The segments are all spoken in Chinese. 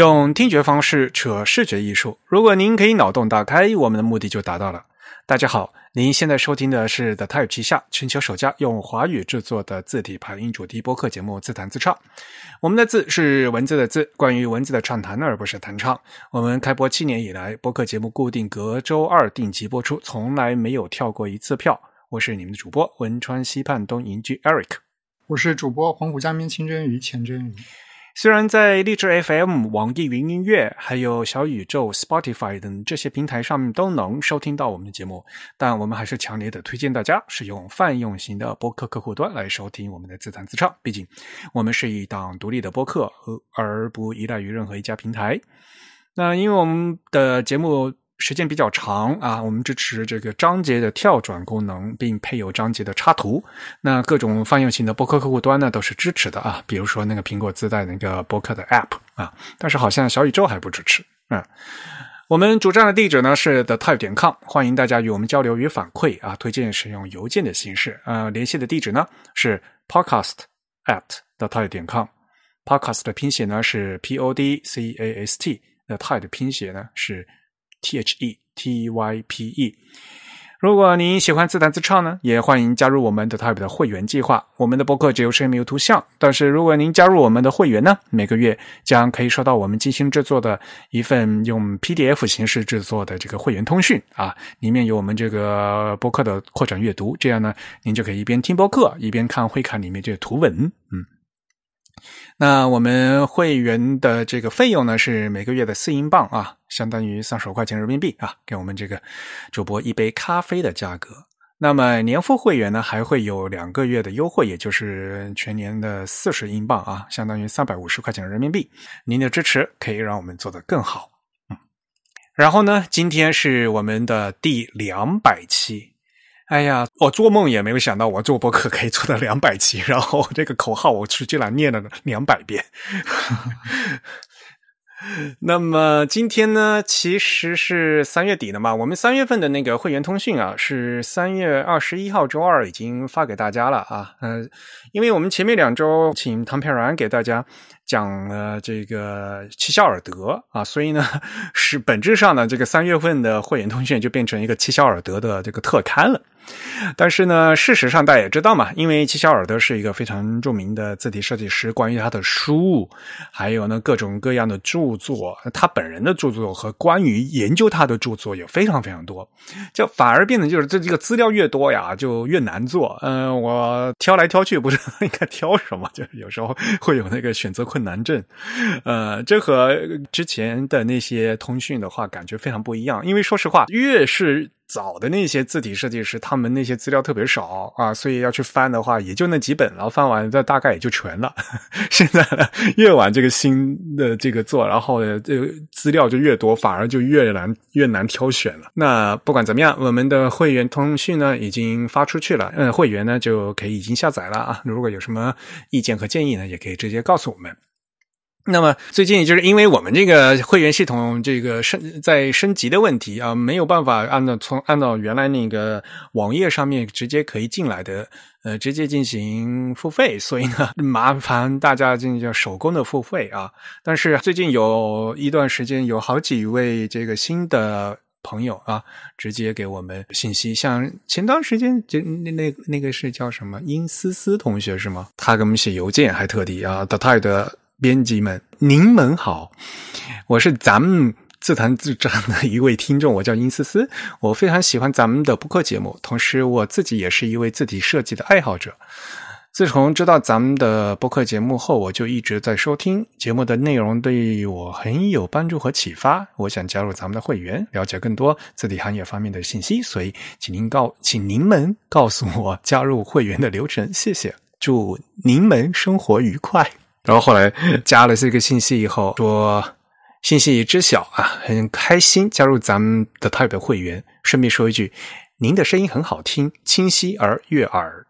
用听觉方式扯视觉艺术。如果您可以脑洞大开，我们的目的就达到了。大家好，您现在收听的是 The Type 旗下全球首家用华语制作的字体排音主题播客节目《自弹自唱》。我们的字是文字的字，关于文字的畅谈，而不是弹唱。我们开播七年以来，播客节目固定隔周二定期播出，从来没有跳过一次票。我是你们的主播汶川西畔东营居 Eric，我是主播黄浦江边清蒸鱼钱真鱼。虽然在荔枝 FM、网易云音乐、还有小宇宙、Spotify 等这些平台上面都能收听到我们的节目，但我们还是强烈的推荐大家使用泛用型的播客客户端来收听我们的自弹自唱。毕竟，我们是一档独立的播客，而不依赖于任何一家平台。那因为我们的节目。时间比较长啊，我们支持这个章节的跳转功能，并配有章节的插图。那各种泛用型的播客客户端呢，都是支持的啊。比如说那个苹果自带那个播客的 App 啊，但是好像小宇宙还不支持。嗯，我们主站的地址呢是 the type 点 com，欢迎大家与我们交流与反馈啊。推荐使用邮件的形式呃，联系的地址呢是 podcast at the type 点 com，podcast 的拼写呢是 p o d c a s t，the type 的拼写呢是。T H E T Y P E。如果您喜欢自弹自唱呢，也欢迎加入我们的 Type 的会员计划。我们的博客只有声音没有图像，但是如果您加入我们的会员呢，每个月将可以收到我们精心制作的一份用 PDF 形式制作的这个会员通讯啊，里面有我们这个博客的扩展阅读，这样呢，您就可以一边听博客一边看会看里面这个图文，嗯。那我们会员的这个费用呢是每个月的四英镑啊，相当于三十块钱人民币啊，给我们这个主播一杯咖啡的价格。那么年付会员呢还会有两个月的优惠，也就是全年的四十英镑啊，相当于三百五十块钱人民币。您的支持可以让我们做得更好。嗯，然后呢，今天是我们的第两百期。哎呀，我做梦也没有想到，我做博客可以做到两百期，然后这个口号我是居然念了两百遍。那么今天呢，其实是三月底了嘛，我们三月份的那个会员通讯啊，是三月二十一号周二已经发给大家了啊。嗯，因为我们前面两周请唐佩然给大家讲了这个七肖尔德啊，所以呢，是本质上呢，这个三月份的会员通讯就变成一个七肖尔德的这个特刊了。但是呢，事实上大家也知道嘛，因为齐肖尔德是一个非常著名的字体设计师，关于他的书，还有呢各种各样的著作，他本人的著作和关于研究他的著作也非常非常多，就反而变得就是这这个资料越多呀，就越难做。嗯，我挑来挑去不知道应该挑什么，就是有时候会有那个选择困难症。呃，这和之前的那些通讯的话感觉非常不一样，因为说实话，越是。早的那些字体设计师，他们那些资料特别少啊，所以要去翻的话，也就那几本，然后翻完这大概也就全了。现在 越晚这个新的这个做，然后这个资料就越多，反而就越难越难挑选了。那不管怎么样，我们的会员通讯呢已经发出去了，嗯，会员呢就可以已经下载了啊。如果有什么意见和建议呢，也可以直接告诉我们。那么最近就是因为我们这个会员系统这个升在升级的问题啊，没有办法按照从按照原来那个网页上面直接可以进来的，呃，直接进行付费，所以呢，麻烦大家进行手工的付费啊。但是最近有一段时间，有好几位这个新的朋友啊，直接给我们信息，像前段时间就那那那个是叫什么殷思思同学是吗？他给我们写邮件，还特地啊，的泰的。编辑们，您们好，我是咱们自弹自唱的一位听众，我叫殷思思，我非常喜欢咱们的播客节目，同时我自己也是一位字体设计的爱好者。自从知道咱们的播客节目后，我就一直在收听节目的内容，对我很有帮助和启发。我想加入咱们的会员，了解更多字体行业方面的信息，所以请您告，请您们告诉我加入会员的流程，谢谢，祝您们生活愉快。然后后来加了这个信息以后，说信息已知晓啊，很开心加入咱们的 Type 会员。顺便说一句，您的声音很好听，清晰而悦耳。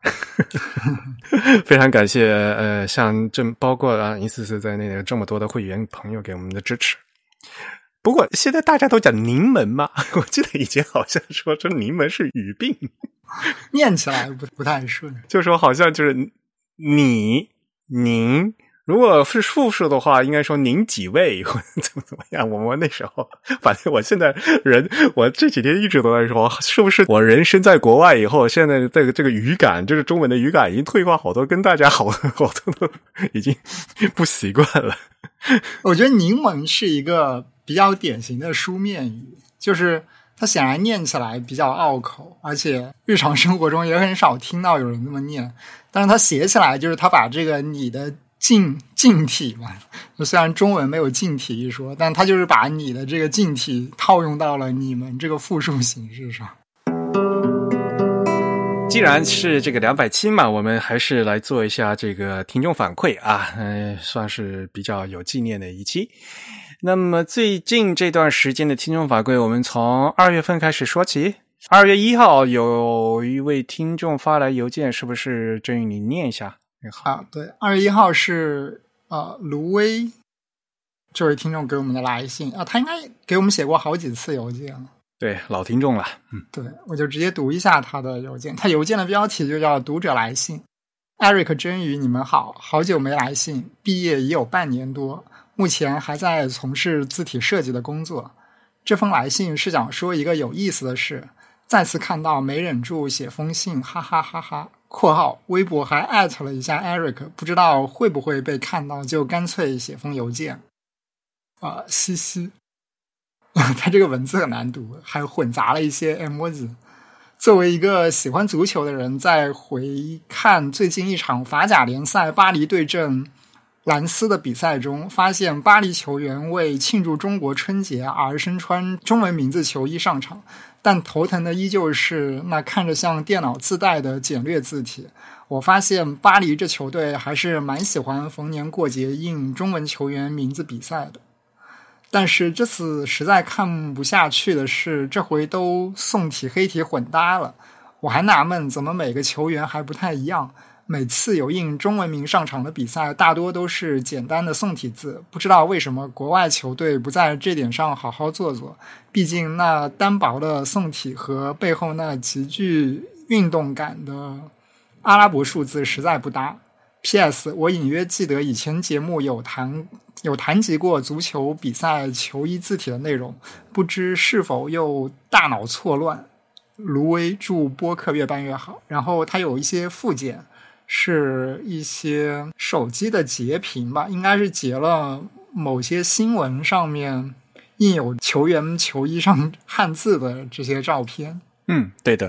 非常感谢呃，像这包括啊一次次在内的这么多的会员朋友给我们的支持。不过现在大家都讲柠檬嘛，我记得以前好像说这柠檬是语病，念起来不不太顺，就说好像就是你您。如果是复数的话，应该说您几位或 怎么怎么样？我们那时候，反正我现在人，我这几天一直都在说，是不是我人生在国外以后，现在这个这个语感，就是中文的语感已经退化好多，跟大家好好多都已经不习惯了。我觉得柠檬是一个比较典型的书面语，就是它显然念起来比较拗口，而且日常生活中也很少听到有人那么念。但是它写起来，就是它把这个你的。近近体嘛，虽然中文没有近体一说，但它就是把你的这个近体套用到了你们这个复数形式上。既然是这个两百七嘛，我们还是来做一下这个听众反馈啊，嗯，算是比较有纪念的一期。那么最近这段时间的听众反馈，我们从二月份开始说起。二月一号有一位听众发来邮件，是不是郑宇你念一下？好，对，二月一号是呃卢威这位听众给我们的来信啊，他应该给我们写过好几次邮件了，对，老听众了，嗯，对，我就直接读一下他的邮件，他邮件的标题就叫“读者来信”。Eric 真宇，你们好，好久没来信，毕业已有半年多，目前还在从事字体设计的工作。这封来信是想说一个有意思的事，再次看到没忍住写封信，哈哈哈哈。括号微博还艾特了一下 Eric，不知道会不会被看到，就干脆写封邮件。啊，嘻嘻，他这个文字很难读，还混杂了一些 emoji。作为一个喜欢足球的人，在回看最近一场法甲联赛巴黎对阵兰斯的比赛中，发现巴黎球员为庆祝中国春节而身穿中文名字球衣上场。但头疼的依旧是那看着像电脑自带的简略字体。我发现巴黎这球队还是蛮喜欢逢年过节印中文球员名字比赛的。但是这次实在看不下去的是，这回都宋体黑体混搭了。我还纳闷，怎么每个球员还不太一样？每次有印中文名上场的比赛，大多都是简单的宋体字。不知道为什么国外球队不在这点上好好做做？毕竟那单薄的宋体和背后那极具运动感的阿拉伯数字实在不搭。P.S. 我隐约记得以前节目有谈有谈及过足球比赛球衣字体的内容，不知是否又大脑错乱？卢威祝播客越办越好。然后他有一些附件。是一些手机的截屏吧，应该是截了某些新闻上面印有球员球衣上 汉字的这些照片。嗯，对的，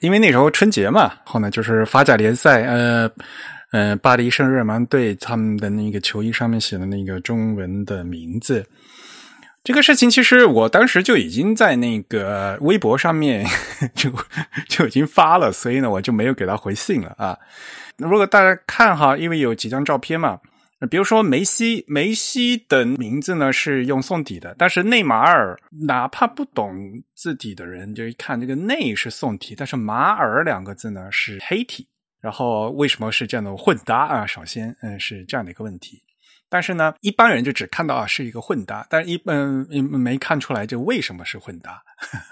因为那时候春节嘛，后呢就是法甲联赛，呃，呃，巴黎圣日耳曼队他们的那个球衣上面写的那个中文的名字。这个事情其实我当时就已经在那个微博上面 就就已经发了，所以呢我就没有给他回信了啊。如果大家看哈，因为有几张照片嘛，比如说梅西，梅西的名字呢是用宋体的，但是内马尔，哪怕不懂字体的人，就一看这个内是宋体，但是马尔两个字呢是黑体，然后为什么是这样的混搭啊？首先，嗯，是这样的一个问题。但是呢，一般人就只看到啊是一个混搭，但是一嗯没看出来这为什么是混搭。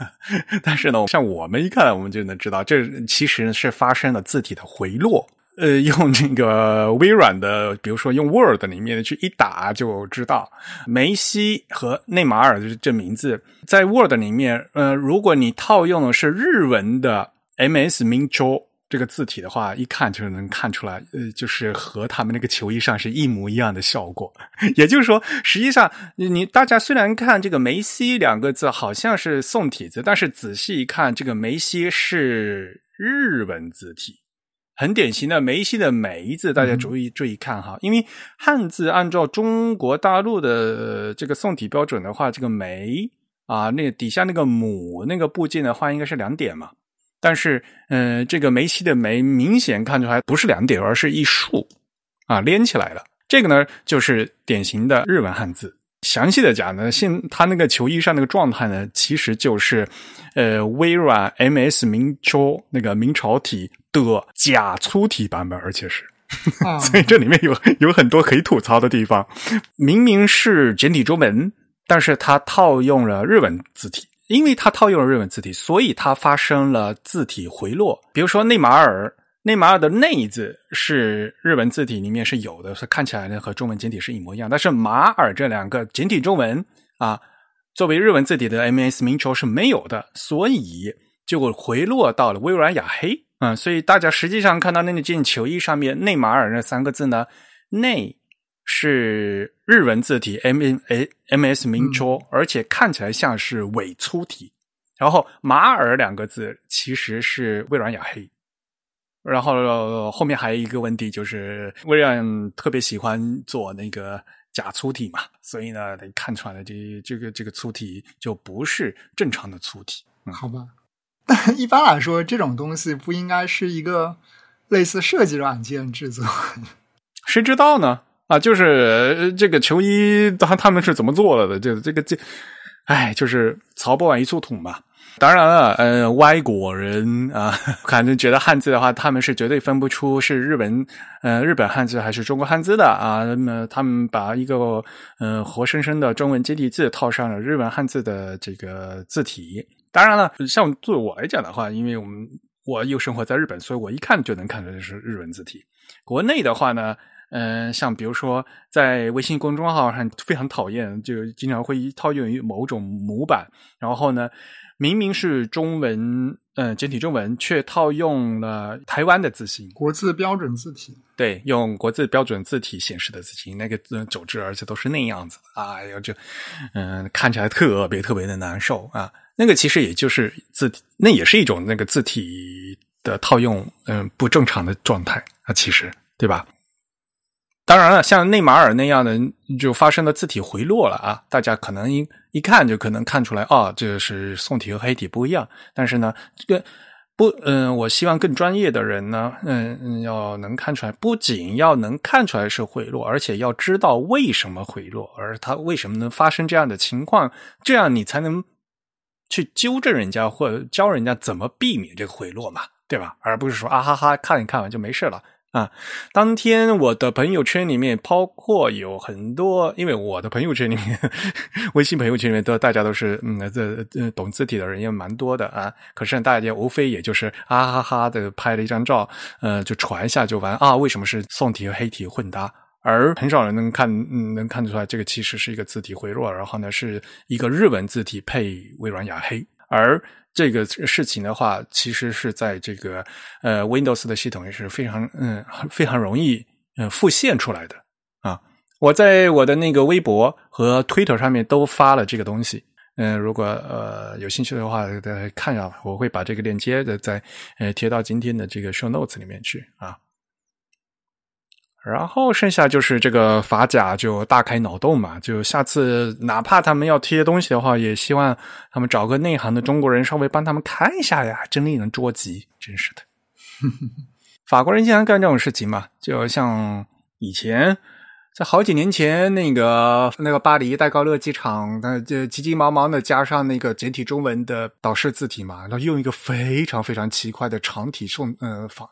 但是呢，像我们一看，我们就能知道，这其实是发生了字体的回落。呃，用这个微软的，比如说用 Word 里面的去一打就知道，梅西和内马尔的这名字在 Word 里面，呃，如果你套用的是日文的 MS 明周这个字体的话，一看就能看出来，呃，就是和他们那个球衣上是一模一样的效果。也就是说，实际上你大家虽然看这个梅西两个字好像是宋体字，但是仔细一看，这个梅西是日文字体。很典型的梅西的梅字，大家注意注意看哈，因为汉字按照中国大陆的这个宋体标准的话，这个梅啊，那底下那个母那个部件的话，应该是两点嘛。但是，嗯，这个梅西的梅明显看出来不是两点，而是一竖啊，连起来了。这个呢，就是典型的日文汉字。详细的讲呢，现他那个球衣上那个状态呢，其实就是，呃，微软 MS 明朝那个明朝体的假粗体版本，而且是，所以这里面有有很多可以吐槽的地方。明明是简体中文，但是它套用了日文字体，因为它套用了日文字体，所以它发生了字体回落。比如说内马尔内马尔的“内”字是日文字体里面是有的，是看起来呢和中文简体是一模一样。但是“马尔”这两个简体中文啊，作为日文字体的 MS 明朝是没有的，所以就回落到了微软雅黑。嗯，所以大家实际上看到那件球衣上面“内马尔”那三个字呢，“内”是日文字体 M M A M S 明朝，而且看起来像是伪粗体。然后“马尔”两个字其实是微软雅黑。然后后面还有一个问题，就是微软特别喜欢做那个假粗体嘛，所以呢，得看出来这这个这个粗体就不是正常的粗体。好吧。但一般来说，这种东西不应该是一个类似设计软件制作？谁知道呢？啊，就是这个球衣，他他们是怎么做了的？这这个这，哎，就是曹不完一簇土嘛。当然了，呃，外国人啊，反正觉得汉字的话，他们是绝对分不出是日本呃日本汉字还是中国汉字的啊。那么他们把一个呃活生生的中文接地字套上了日文汉字的这个字体。当然了，像作为我来讲的话，因为我们我又生活在日本，所以我一看就能看出来是日文字体。国内的话呢，嗯，像比如说在微信公众号上非常讨厌，就经常会套用于某种模板，然后呢，明明是中文，嗯，简体中文，却套用了台湾的字形，国字标准字体。对，用国字标准字体显示的字形，那个走之，而且都是那样子的啊，就嗯，看起来特别特别的难受啊。那个其实也就是字，那也是一种那个字体的套用，嗯，不正常的状态啊，其实对吧？当然了，像内马尔那样的就发生了字体回落了啊，大家可能一看就可能看出来啊，这是宋体和黑体不一样。但是呢，这个不，嗯，我希望更专业的人呢，嗯，要能看出来，不仅要能看出来是回落，而且要知道为什么回落，而它为什么能发生这样的情况，这样你才能。去纠正人家或者教人家怎么避免这个回落嘛，对吧？而不是说啊哈哈看一看完就没事了啊。当天我的朋友圈里面，包括有很多，因为我的朋友圈里面，微信朋友圈里面都大家都是嗯这懂字体的人也蛮多的啊。可是大家无非也就是啊哈哈的拍了一张照，呃，就传一下就完啊。为什么是宋体和黑体混搭？而很少人能看，嗯，能看出来这个其实是一个字体回落，然后呢是一个日文字体配微软雅黑。而这个事情的话，其实是在这个呃 Windows 的系统也是非常嗯非常容易嗯复现出来的啊。我在我的那个微博和 Twitter 上面都发了这个东西，嗯，如果呃有兴趣的话，大家看一下，我会把这个链接的再呃贴到今天的这个 Show Notes 里面去啊。然后剩下就是这个法甲就大开脑洞嘛，就下次哪怕他们要贴东西的话，也希望他们找个内行的中国人稍微帮他们看一下呀，真令人着急，真是的。法国人经常干这种事情嘛，就像以前在好几年前那个那个巴黎戴高乐机场，那就急急忙忙的加上那个简体中文的导视字体嘛，然后用一个非常非常奇怪的长体宋呃仿。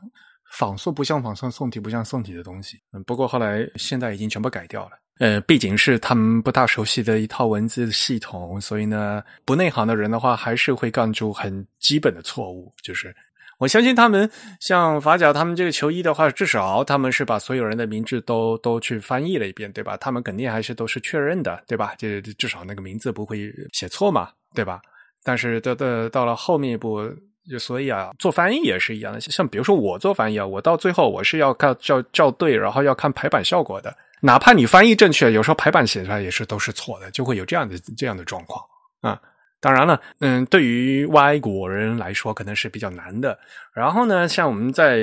仿宋不像仿宋，宋体不像宋体的东西。嗯，不过后来现在已经全部改掉了。呃，毕竟是他们不大熟悉的一套文字系统，所以呢，不内行的人的话，还是会干出很基本的错误。就是我相信他们像法甲他们这个球衣的话，至少他们是把所有人的名字都都去翻译了一遍，对吧？他们肯定还是都是确认的，对吧？就至少那个名字不会写错嘛，对吧？但是到到到了后面一步。就所以啊，做翻译也是一样的。像比如说我做翻译啊，我到最后我是要看校校对，然后要看排版效果的。哪怕你翻译正确，有时候排版写出来也是都是错的，就会有这样的这样的状况啊。当然了，嗯，对于外国人来说可能是比较难的。然后呢，像我们在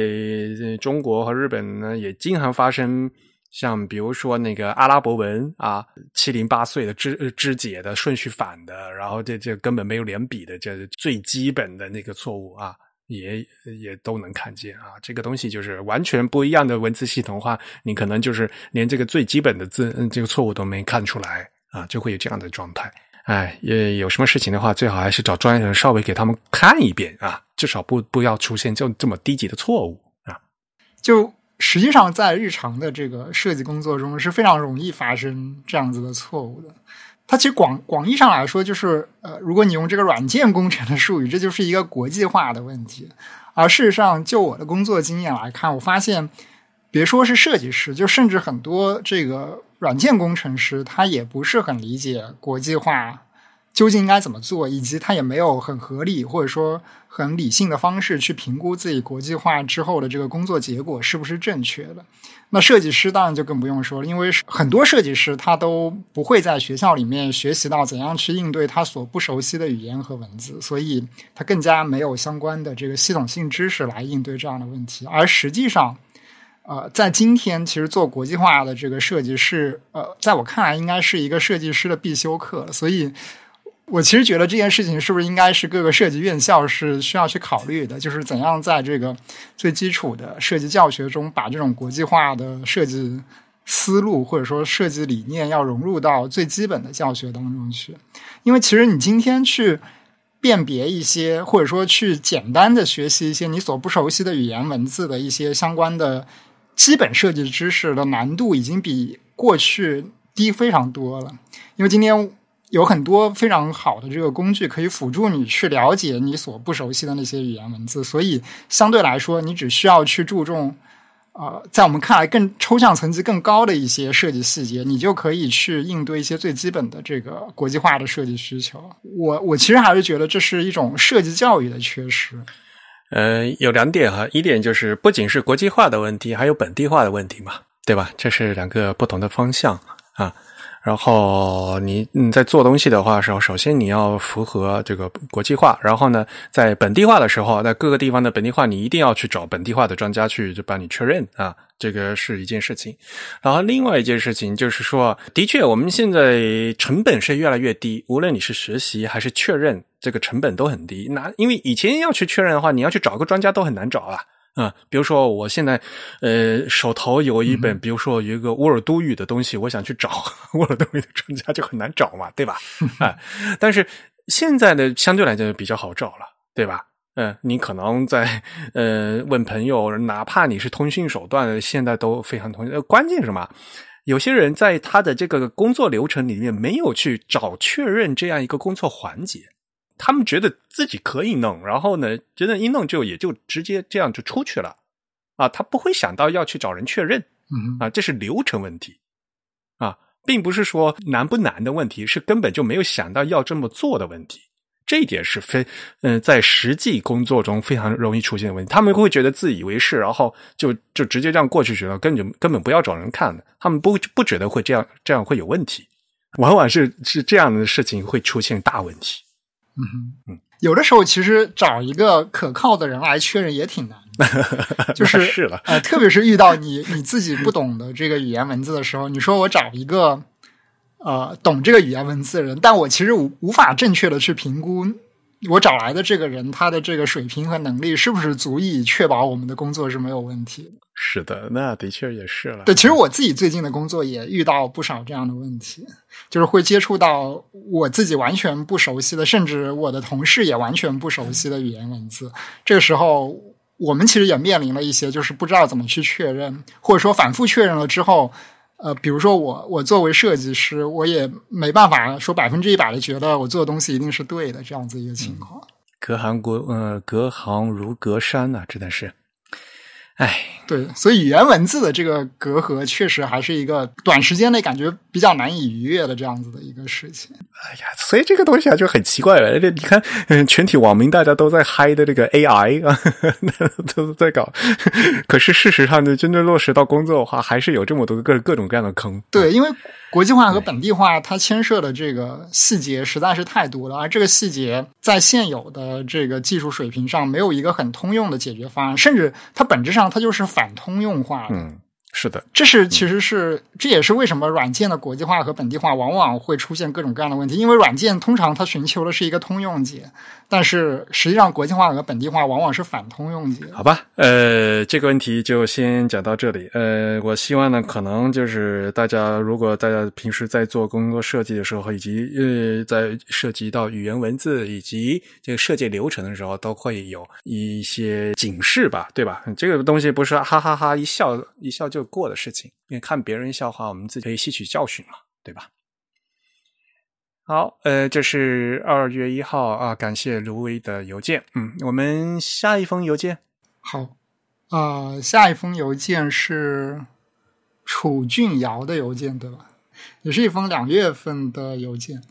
中国和日本呢，也经常发生。像比如说那个阿拉伯文啊，七零八碎的肢肢解的顺序反的，然后这这根本没有连笔的，这最基本的那个错误啊，也也都能看见啊。这个东西就是完全不一样的文字系统化，你可能就是连这个最基本的字这个错误都没看出来啊，就会有这样的状态。哎，也有什么事情的话，最好还是找专业人稍微给他们看一遍啊，至少不不要出现就这么低级的错误啊。就。实际上，在日常的这个设计工作中是非常容易发生这样子的错误的。它其实广广义上来说，就是呃，如果你用这个软件工程的术语，这就是一个国际化的问题。而事实上，就我的工作经验来看，我发现，别说是设计师，就甚至很多这个软件工程师，他也不是很理解国际化究竟应该怎么做，以及他也没有很合理或者说很理性的方式去评估自己国际化之后的这个工作结果是不是正确的。那设计师当然就更不用说了，因为很多设计师他都不会在学校里面学习到怎样去应对他所不熟悉的语言和文字，所以他更加没有相关的这个系统性知识来应对这样的问题。而实际上，呃，在今天，其实做国际化的这个设计师，呃，在我看来，应该是一个设计师的必修课。所以。我其实觉得这件事情是不是应该是各个设计院校是需要去考虑的，就是怎样在这个最基础的设计教学中，把这种国际化的设计思路或者说设计理念要融入到最基本的教学当中去。因为其实你今天去辨别一些，或者说去简单的学习一些你所不熟悉的语言文字的一些相关的基本设计知识的难度，已经比过去低非常多了。因为今天。有很多非常好的这个工具可以辅助你去了解你所不熟悉的那些语言文字，所以相对来说，你只需要去注重，呃，在我们看来更抽象层级更高的一些设计细节，你就可以去应对一些最基本的这个国际化的设计需求。我我其实还是觉得这是一种设计教育的缺失。呃，有两点哈，一点就是不仅是国际化的问题，还有本地化的问题嘛，对吧？这是两个不同的方向啊。然后你你在做东西的话时候，首先你要符合这个国际化。然后呢，在本地化的时候，在各个地方的本地化，你一定要去找本地化的专家去就帮你确认啊，这个是一件事情。然后另外一件事情就是说，的确我们现在成本是越来越低，无论你是学习还是确认，这个成本都很低。那因为以前要去确认的话，你要去找个专家都很难找啊。啊，比如说我现在，呃，手头有一本，比如说有一个沃尔都语的东西，我想去找 沃尔都语的专家就很难找嘛，对吧？啊，但是现在的相对来讲比较好找了，对吧？嗯，你可能在呃问朋友，哪怕你是通讯手段，现在都非常通。呃，关键是什么？有些人在他的这个工作流程里面没有去找确认这样一个工作环节。他们觉得自己可以弄，然后呢，觉得一弄就也就直接这样就出去了，啊，他不会想到要去找人确认，啊，这是流程问题，啊，并不是说难不难的问题，是根本就没有想到要这么做的问题，这一点是非，嗯，在实际工作中非常容易出现的问题。他们会觉得自以为是，然后就就直接这样过去去了，根本根本不要找人看的，他们不不觉得会这样这样会有问题，往往是是这样的事情会出现大问题。嗯嗯，有的时候其实找一个可靠的人来确认也挺难的，就是是了，呃，特别是遇到你 你自己不懂的这个语言文字的时候，你说我找一个呃懂这个语言文字的人，但我其实无无法正确的去评估。我找来的这个人，他的这个水平和能力是不是足以确保我们的工作是没有问题？是的，那的确也是了。对，其实我自己最近的工作也遇到不少这样的问题，就是会接触到我自己完全不熟悉的，甚至我的同事也完全不熟悉的语言文字。这个时候，我们其实也面临了一些，就是不知道怎么去确认，或者说反复确认了之后。呃，比如说我，我作为设计师，我也没办法说百分之一百的觉得我做的东西一定是对的，这样子一个情况。隔行过，呃，隔行如隔山呐，真的是。哎，对，所以语言文字的这个隔阂，确实还是一个短时间内感觉比较难以逾越的这样子的一个事情。哎呀，所以这个东西啊就很奇怪了。这你看，嗯，全体网民大家都在嗨的这个 AI 啊，都在搞。可是事实上呢，真正落实到工作的话，还是有这么多各各种各样的坑。对，因为国际化和本地化，它牵涉的这个细节实在是太多了，而这个细节在现有的这个技术水平上，没有一个很通用的解决方案，甚至它本质上。它就是反通用化的，是的，这是其实是这也是为什么软件的国际化和本地化往往会出现各种各样的问题，因为软件通常它寻求的是一个通用解。但是实际上，国际化和本地化往往是反通用解。好吧，呃，这个问题就先讲到这里。呃，我希望呢，可能就是大家如果大家平时在做工作设计的时候，以及呃，在涉及到语言文字以及这个设计流程的时候，都会有一些警示吧，对吧？这个东西不是哈哈哈一笑一笑就过的事情，因为看别人笑话，我们自己可以吸取教训嘛，对吧？好，呃，这是二月一号啊，感谢卢威的邮件。嗯，我们下一封邮件。好，呃，下一封邮件是楚俊尧的邮件，对吧？也是一封两月份的邮件，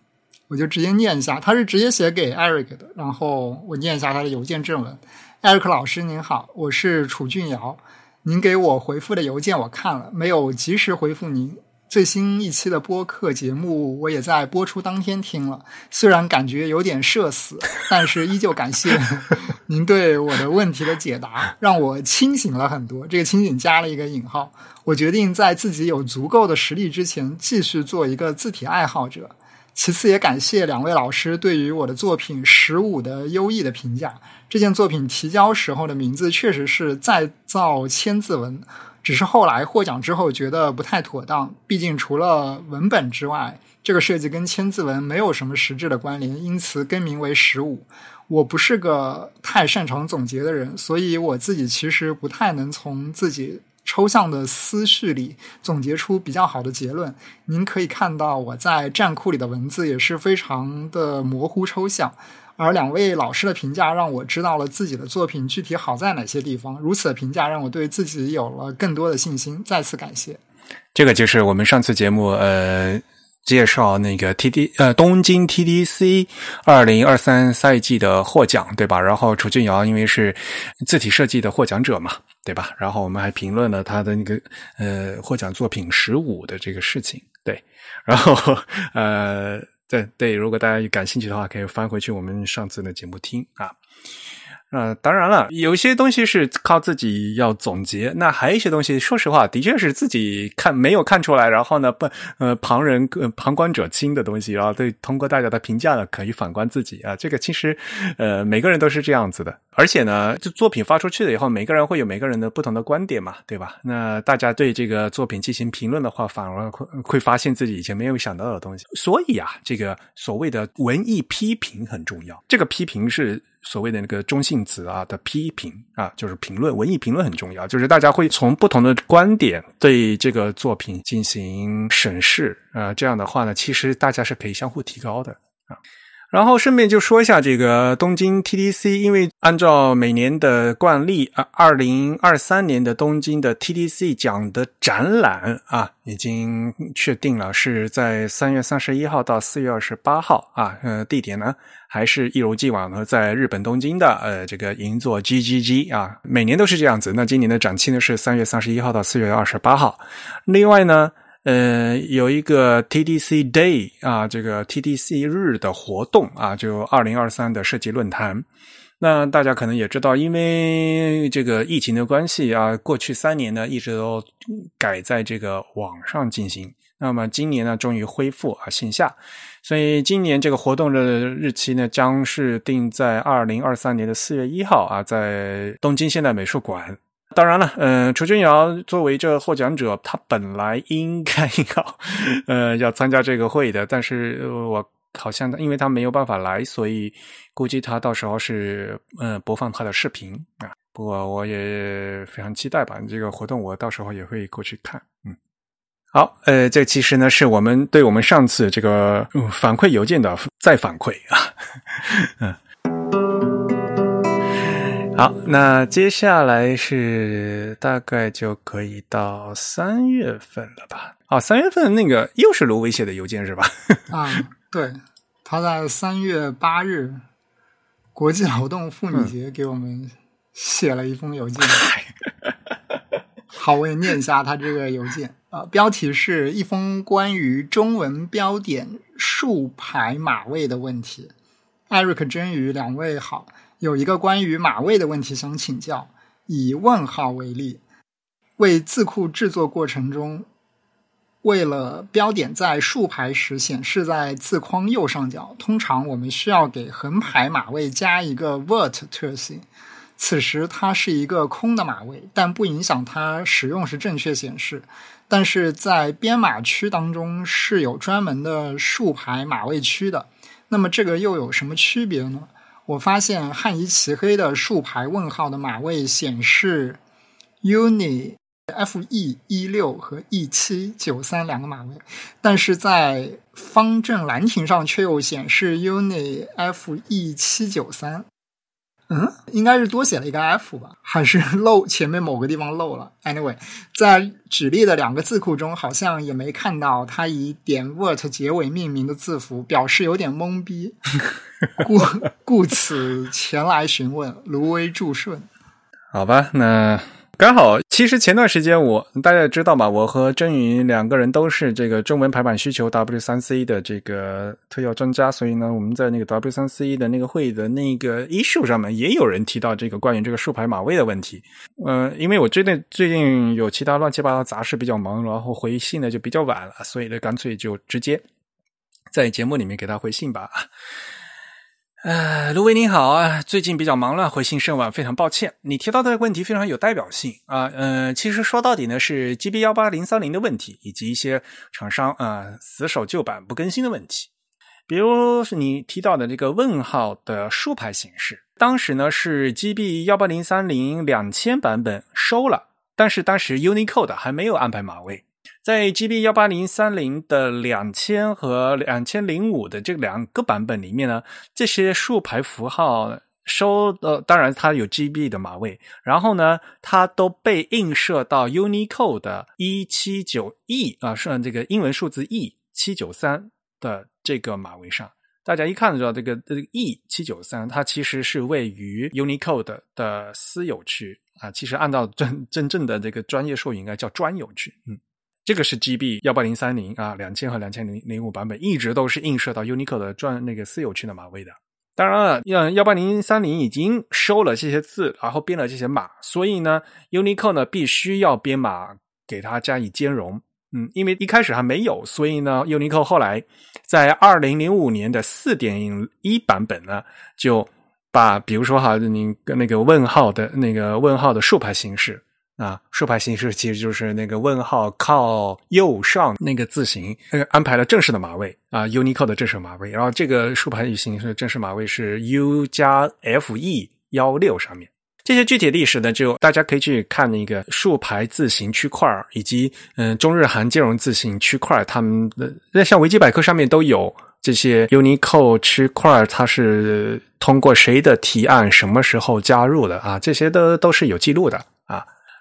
我就直接念一下，他是直接写给 Eric 的，然后我念一下他的邮件正文。Eric 老师您好，我是楚俊尧，您给我回复的邮件我看了，没有及时回复您。最新一期的播客节目，我也在播出当天听了。虽然感觉有点社死，但是依旧感谢您对我的问题的解答，让我清醒了很多。这个清醒加了一个引号。我决定在自己有足够的实力之前，继续做一个字体爱好者。其次，也感谢两位老师对于我的作品《十五》的优异的评价。这件作品提交时候的名字确实是再造千字文。只是后来获奖之后觉得不太妥当，毕竟除了文本之外，这个设计跟千字文没有什么实质的关联，因此更名为十五。我不是个太擅长总结的人，所以我自己其实不太能从自己抽象的思绪里总结出比较好的结论。您可以看到我在站库里的文字也是非常的模糊抽象。而两位老师的评价让我知道了自己的作品具体好在哪些地方。如此的评价让我对自己有了更多的信心。再次感谢。这个就是我们上次节目呃介绍那个 T D 呃东京 T D C 二零二三赛季的获奖对吧？然后楚俊尧因为是字体设计的获奖者嘛对吧？然后我们还评论了他的那个呃获奖作品十五的这个事情对，然后呃。对对，如果大家感兴趣的话，可以翻回去我们上次的节目听啊。呃，当然了，有些东西是靠自己要总结，那还有一些东西，说实话，的确是自己看没有看出来，然后呢，不呃，旁人呃旁观者清的东西，然后对通过大家的评价呢，可以反观自己啊。这个其实呃，每个人都是这样子的，而且呢，就作品发出去了以后，每个人会有每个人的不同的观点嘛，对吧？那大家对这个作品进行评论的话，反而会会发现自己以前没有想到的东西。所以啊，这个所谓的文艺批评很重要，这个批评是。所谓的那个中性词啊的批评啊，就是评论，文艺评论很重要，就是大家会从不同的观点对这个作品进行审视啊，这样的话呢，其实大家是可以相互提高的啊。然后顺便就说一下这个东京 TDC，因为按照每年的惯例啊，二零二三年的东京的 TDC 奖的展览啊，已经确定了是在三月三十一号到四月二十八号啊，呃，地点呢还是一如既往的在日本东京的呃这个银座 GGG 啊，每年都是这样子。那今年的展期呢是三月三十一号到四月二十八号。另外呢。呃，有一个 TDC Day 啊，这个 TDC 日的活动啊，就二零二三的设计论坛。那大家可能也知道，因为这个疫情的关系啊，过去三年呢一直都改在这个网上进行。那么今年呢，终于恢复啊线下，所以今年这个活动的日期呢，将是定在二零二三年的四月一号啊，在东京现代美术馆。当然了，嗯，楚君瑶作为这获奖者，他本来应该要，呃，要参加这个会的，但是我好像因为他没有办法来，所以估计他到时候是，嗯，播放他的视频啊。不过我也非常期待吧，这个活动我到时候也会过去看。嗯，好，呃，这其实呢是我们对我们上次这个反馈邮件的再反馈啊，嗯。好，那接下来是大概就可以到三月份了吧？哦，三月份那个又是卢威写的邮件是吧？啊，对，他在三月八日国际劳动妇女节给我们写了一封邮件。好，我也念一下他这个邮件啊，标题是一封关于中文标点竖排码位的问题。艾瑞克、真宇两位好。有一个关于码位的问题想请教。以问号为例，为字库制作过程中，为了标点在竖排时显示在字框右上角，通常我们需要给横排码位加一个 vert 特性。此时它是一个空的码位，但不影响它使用时正确显示。但是在编码区当中是有专门的竖排码位区的。那么这个又有什么区别呢？我发现汉仪旗黑的竖排问号的码位显示 uni f e 一六和 e 七九三两个码位，但是在方正兰亭上却又显示 uni f e 七九三。嗯，应该是多写了一个 f 吧，还是 漏前面某个地方漏了？Anyway，在举例的两个字库中，好像也没看到它以点 word 结尾命名的字符，表示有点懵逼，故故此前来询问，芦苇祝顺。好吧，那。刚好，其实前段时间我大家也知道嘛，我和真云两个人都是这个中文排版需求 W 三 C 的这个特邀专家，所以呢，我们在那个 W 三 C 的那个会议的那个 issue 上面，也有人提到这个关于这个竖排码位的问题。嗯，因为我最近最近有其他乱七八糟杂事比较忙，然后回信呢就比较晚了，所以呢，干脆就直接在节目里面给他回信吧。呃，卢威您好啊，最近比较忙乱，回信甚晚，非常抱歉。你提到的问题非常有代表性啊，嗯，其实说到底呢是 GB 幺八零三零的问题，以及一些厂商啊死守旧版不更新的问题。比如是你提到的这个问号的竖排形式，当时呢是 GB 幺八零三零两千版本收了，但是当时 Unicode 还没有安排码位。在 GB 幺八零三零的两千和两千零五的这两个版本里面呢，这些竖排符号收呃，当然它有 GB 的码位，然后呢，它都被映射到 Unicode 的一七九 E 啊，是这个英文数字 E 七九三的这个码位上。大家一看就知道，这个这个 E 七九三，它其实是位于 Unicode 的私有区啊。其实按照真真正的这个专业术语，应该叫专有区，嗯。这个是 GB 幺八零三零啊，两千和两千零零五版本一直都是映射到 Unicode 的专那个私有区的码位的。当然了，幺幺八零三零已经收了这些字，然后编了这些码，所以呢，Unicode 呢必须要编码给它加以兼容。嗯，因为一开始还没有，所以呢，Unicode 后来在二零零五年的四点一版本呢，就把比如说哈，你跟那个问号的那个问号的竖排形式。啊，竖排形式其实就是那个问号靠右上那个字形，安排了正式的码位啊，Unicode 的正式码位。然后这个竖排形式正式码位是 U 加 FE 幺六上面。这些具体历史呢，就大家可以去看那个竖排字形区块以及嗯中日韩兼容字形区块，他们的那像维基百科上面都有这些 Unicode 区块，它是通过谁的提案，什么时候加入的啊？这些都都是有记录的。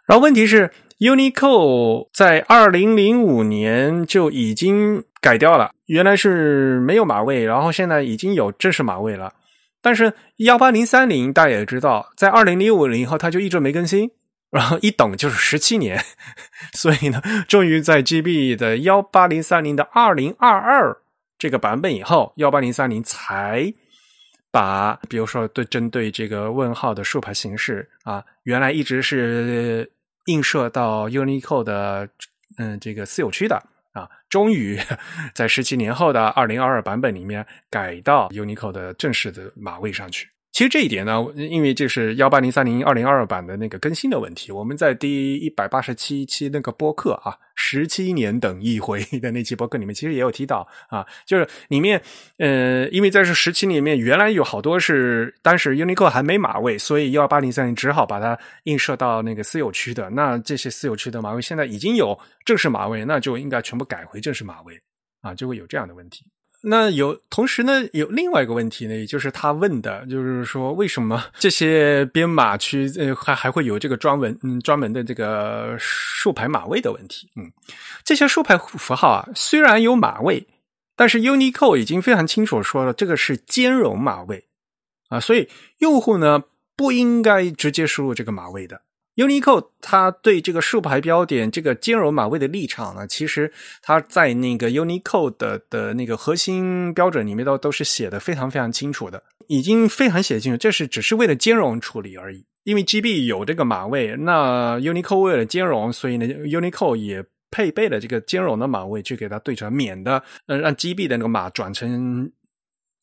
然后问题是，Unicode 在二零零五年就已经改掉了，原来是没有码位，然后现在已经有正式码位了。但是幺八零三零大家也知道，在二零零五年以后，它就一直没更新，然后一等就是十七年，所以呢，终于在 GB 的幺八零三零的二零二二这个版本以后，幺八零三零才。把，比如说对针对这个问号的竖排形式啊，原来一直是映射到 Unicode 的嗯这个私有区的啊，终于在十七年后的二零二二版本里面改到 Unicode 的正式的码位上去。其实这一点呢，因为这是幺八零三零二零二二版的那个更新的问题，我们在第一百八十七期那个播客啊，十七年等一回 的那期播客里面，其实也有提到啊，就是里面呃，因为在这十七里面，原来有好多是当时 unico 还没码位，所以幺八零三零只好把它映射到那个私有区的。那这些私有区的码位现在已经有正式码位，那就应该全部改回正式码位啊，就会有这样的问题。那有同时呢，有另外一个问题呢，也就是他问的，就是说为什么这些编码区呃还还会有这个专门嗯专门的这个竖排码位的问题？嗯，这些竖排符号啊，虽然有码位，但是 Unicode 已经非常清楚说了，这个是兼容码位啊，所以用户呢不应该直接输入这个码位的。Unicode 它对这个竖排标点这个兼容码位的立场呢，其实它在那个 Unicode 的的那个核心标准里面都都是写的非常非常清楚的，已经非常写清楚，这是只是为了兼容处理而已。因为 GB 有这个码位，那 Unicode 为了兼容，所以呢 Unicode 也配备了这个兼容的码位去给它对成，免得呃让 GB 的那个码转成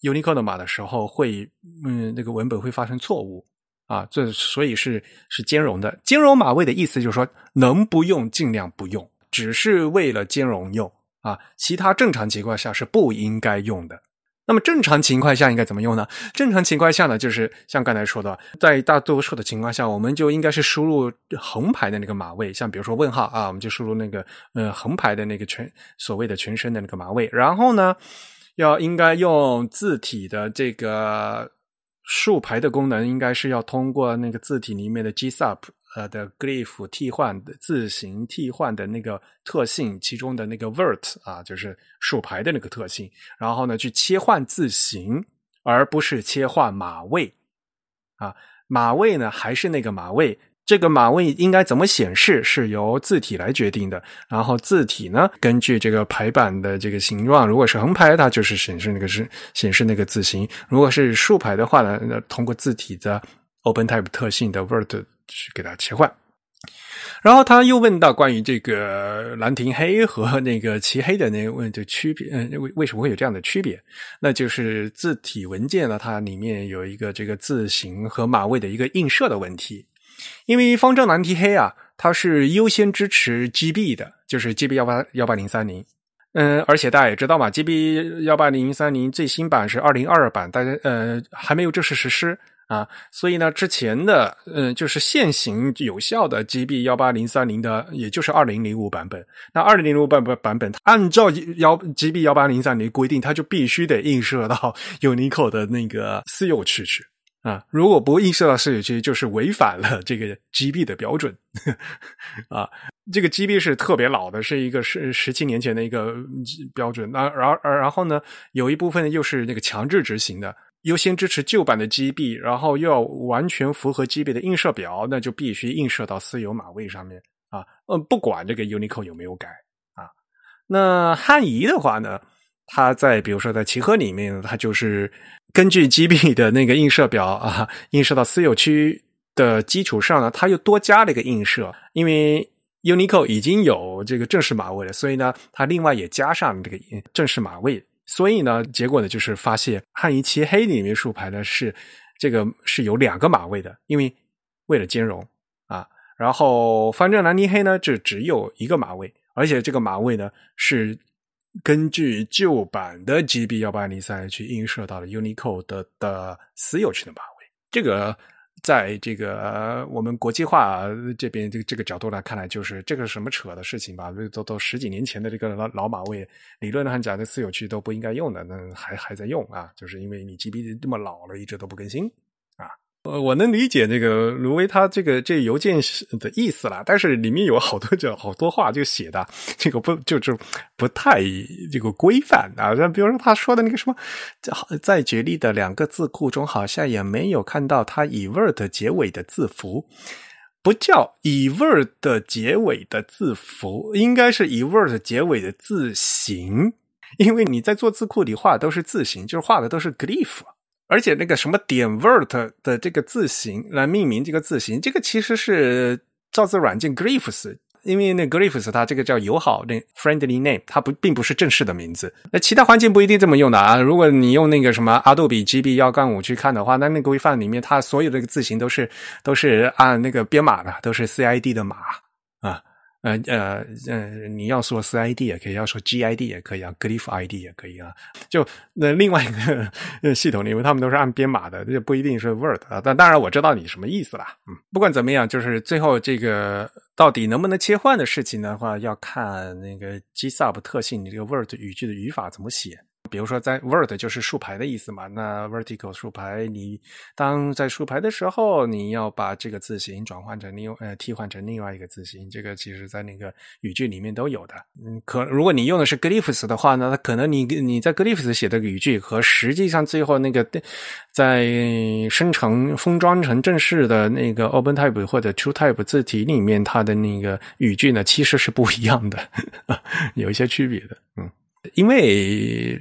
Unicode 的码的时候会嗯那个文本会发生错误。啊，这所以是是兼容的。兼容码位的意思就是说，能不用尽量不用，只是为了兼容用啊。其他正常情况下是不应该用的。那么正常情况下应该怎么用呢？正常情况下呢，就是像刚才说的，在大多数的情况下，我们就应该是输入横排的那个码位，像比如说问号啊，我们就输入那个呃横排的那个全所谓的全身的那个码位。然后呢，要应该用字体的这个。竖排的功能应该是要通过那个字体里面的 GSUP 呃的 glyph 替换的字形替换的那个特性，其中的那个 vert 啊，就是竖排的那个特性，然后呢去切换字形，而不是切换码位啊。码位呢还是那个码位。这个码位应该怎么显示，是由字体来决定的。然后字体呢，根据这个排版的这个形状，如果是横排，它就是显示那个是显示那个字形；如果是竖排的话呢，那通过字体的 OpenType 特性的 Word 去给它切换。然后他又问到关于这个兰亭黑和那个漆黑的那个问的区别，嗯，为为什么会有这样的区别？那就是字体文件呢，它里面有一个这个字形和码位的一个映射的问题。因为方正蓝 T 黑啊，它是优先支持 GB 的，就是 GB 幺八幺八零三零。嗯，而且大家也知道嘛，GB 幺八零三零最新版是二零二二版，大家呃还没有正式实施啊。所以呢，之前的嗯就是现行有效的 GB 幺八零三零的，也就是二零零五版本。那二零零五版本版本，按照幺 GB 幺八零三零规定，它就必须得映射到 Unicode 的那个私有区去。啊，如果不映射到私有区，就是违反了这个 GB 的标准 啊。这个 GB 是特别老的，是一个十十七年前的一个标准。那然然后呢，有一部分又是那个强制执行的，优先支持旧版的 GB，然后又要完全符合 GB 的映射表，那就必须映射到私有码位上面啊。嗯，不管这个 Unicode 有没有改啊。那汉仪的话呢？它在比如说在齐合里面，它就是根据 GB 的那个映射表啊，映射到私有区的基础上呢，它又多加了一个映射。因为 Unico 已经有这个正式码位了，所以呢，它另外也加上这个正式码位。所以呢，结果呢就是发现汉仪齐黑里面竖排呢是这个是有两个码位的，因为为了兼容啊。然后方正蓝泥黑呢，这只有一个码位，而且这个码位呢是。根据旧版的 GB 幺八零三去映射到了 Unicode 的私有区的码位，这个在这个我们国际化这边这个这个角度来看来，就是这个什么扯的事情吧？都都十几年前的这个老老码位，理论上讲的私有区都不应该用的，那还还在用啊？就是因为你 GB 这么老了，一直都不更新。呃，我能理解那个卢威他这个这邮件的意思了，但是里面有好多这好多话就写的这个不就是不太这个规范啊？像比如说他说的那个什么，在举例的两个字库中，好像也没有看到他以 word 结尾的字符，不叫以 word 结尾的字符，应该是以 word 结尾的字形，因为你在做字库里画的都是字形，就是画的都是 glyph。而且那个什么点 word 的这个字形来命名这个字形，这个其实是造字软件 Glyphs，因为那 Glyphs 它这个叫友好那 friendly name，它不并不是正式的名字。那其他环境不一定这么用的啊。如果你用那个什么 Adobe GB 幺杠五去看的话，那那个规范里面它所有的字形都是都是按那个编码的，都是 CID 的码。呃呃呃，你要说 CID 也可以，要说 GID 也可以啊，Glyph ID 也可以啊。就那另外一个 系统里面，他们都是按编码的，这不一定是 Word 啊。但当然我知道你什么意思啦。嗯，不管怎么样，就是最后这个到底能不能切换的事情的话，要看那个 GSUB 特性，你这个 Word 语句的语法怎么写。比如说，在 Word 就是竖排的意思嘛，那 Vertical 竖排，你当在竖排的时候，你要把这个字形转换成另呃替换成另外一个字形，这个其实在那个语句里面都有的。嗯，可如果你用的是 Glyphs 的话呢，那可能你你在 Glyphs 写的语句和实际上最后那个在生成封装成正式的那个 OpenType 或者 TrueType 字体里面，它的那个语句呢，其实是不一样的，有一些区别的。嗯，因为。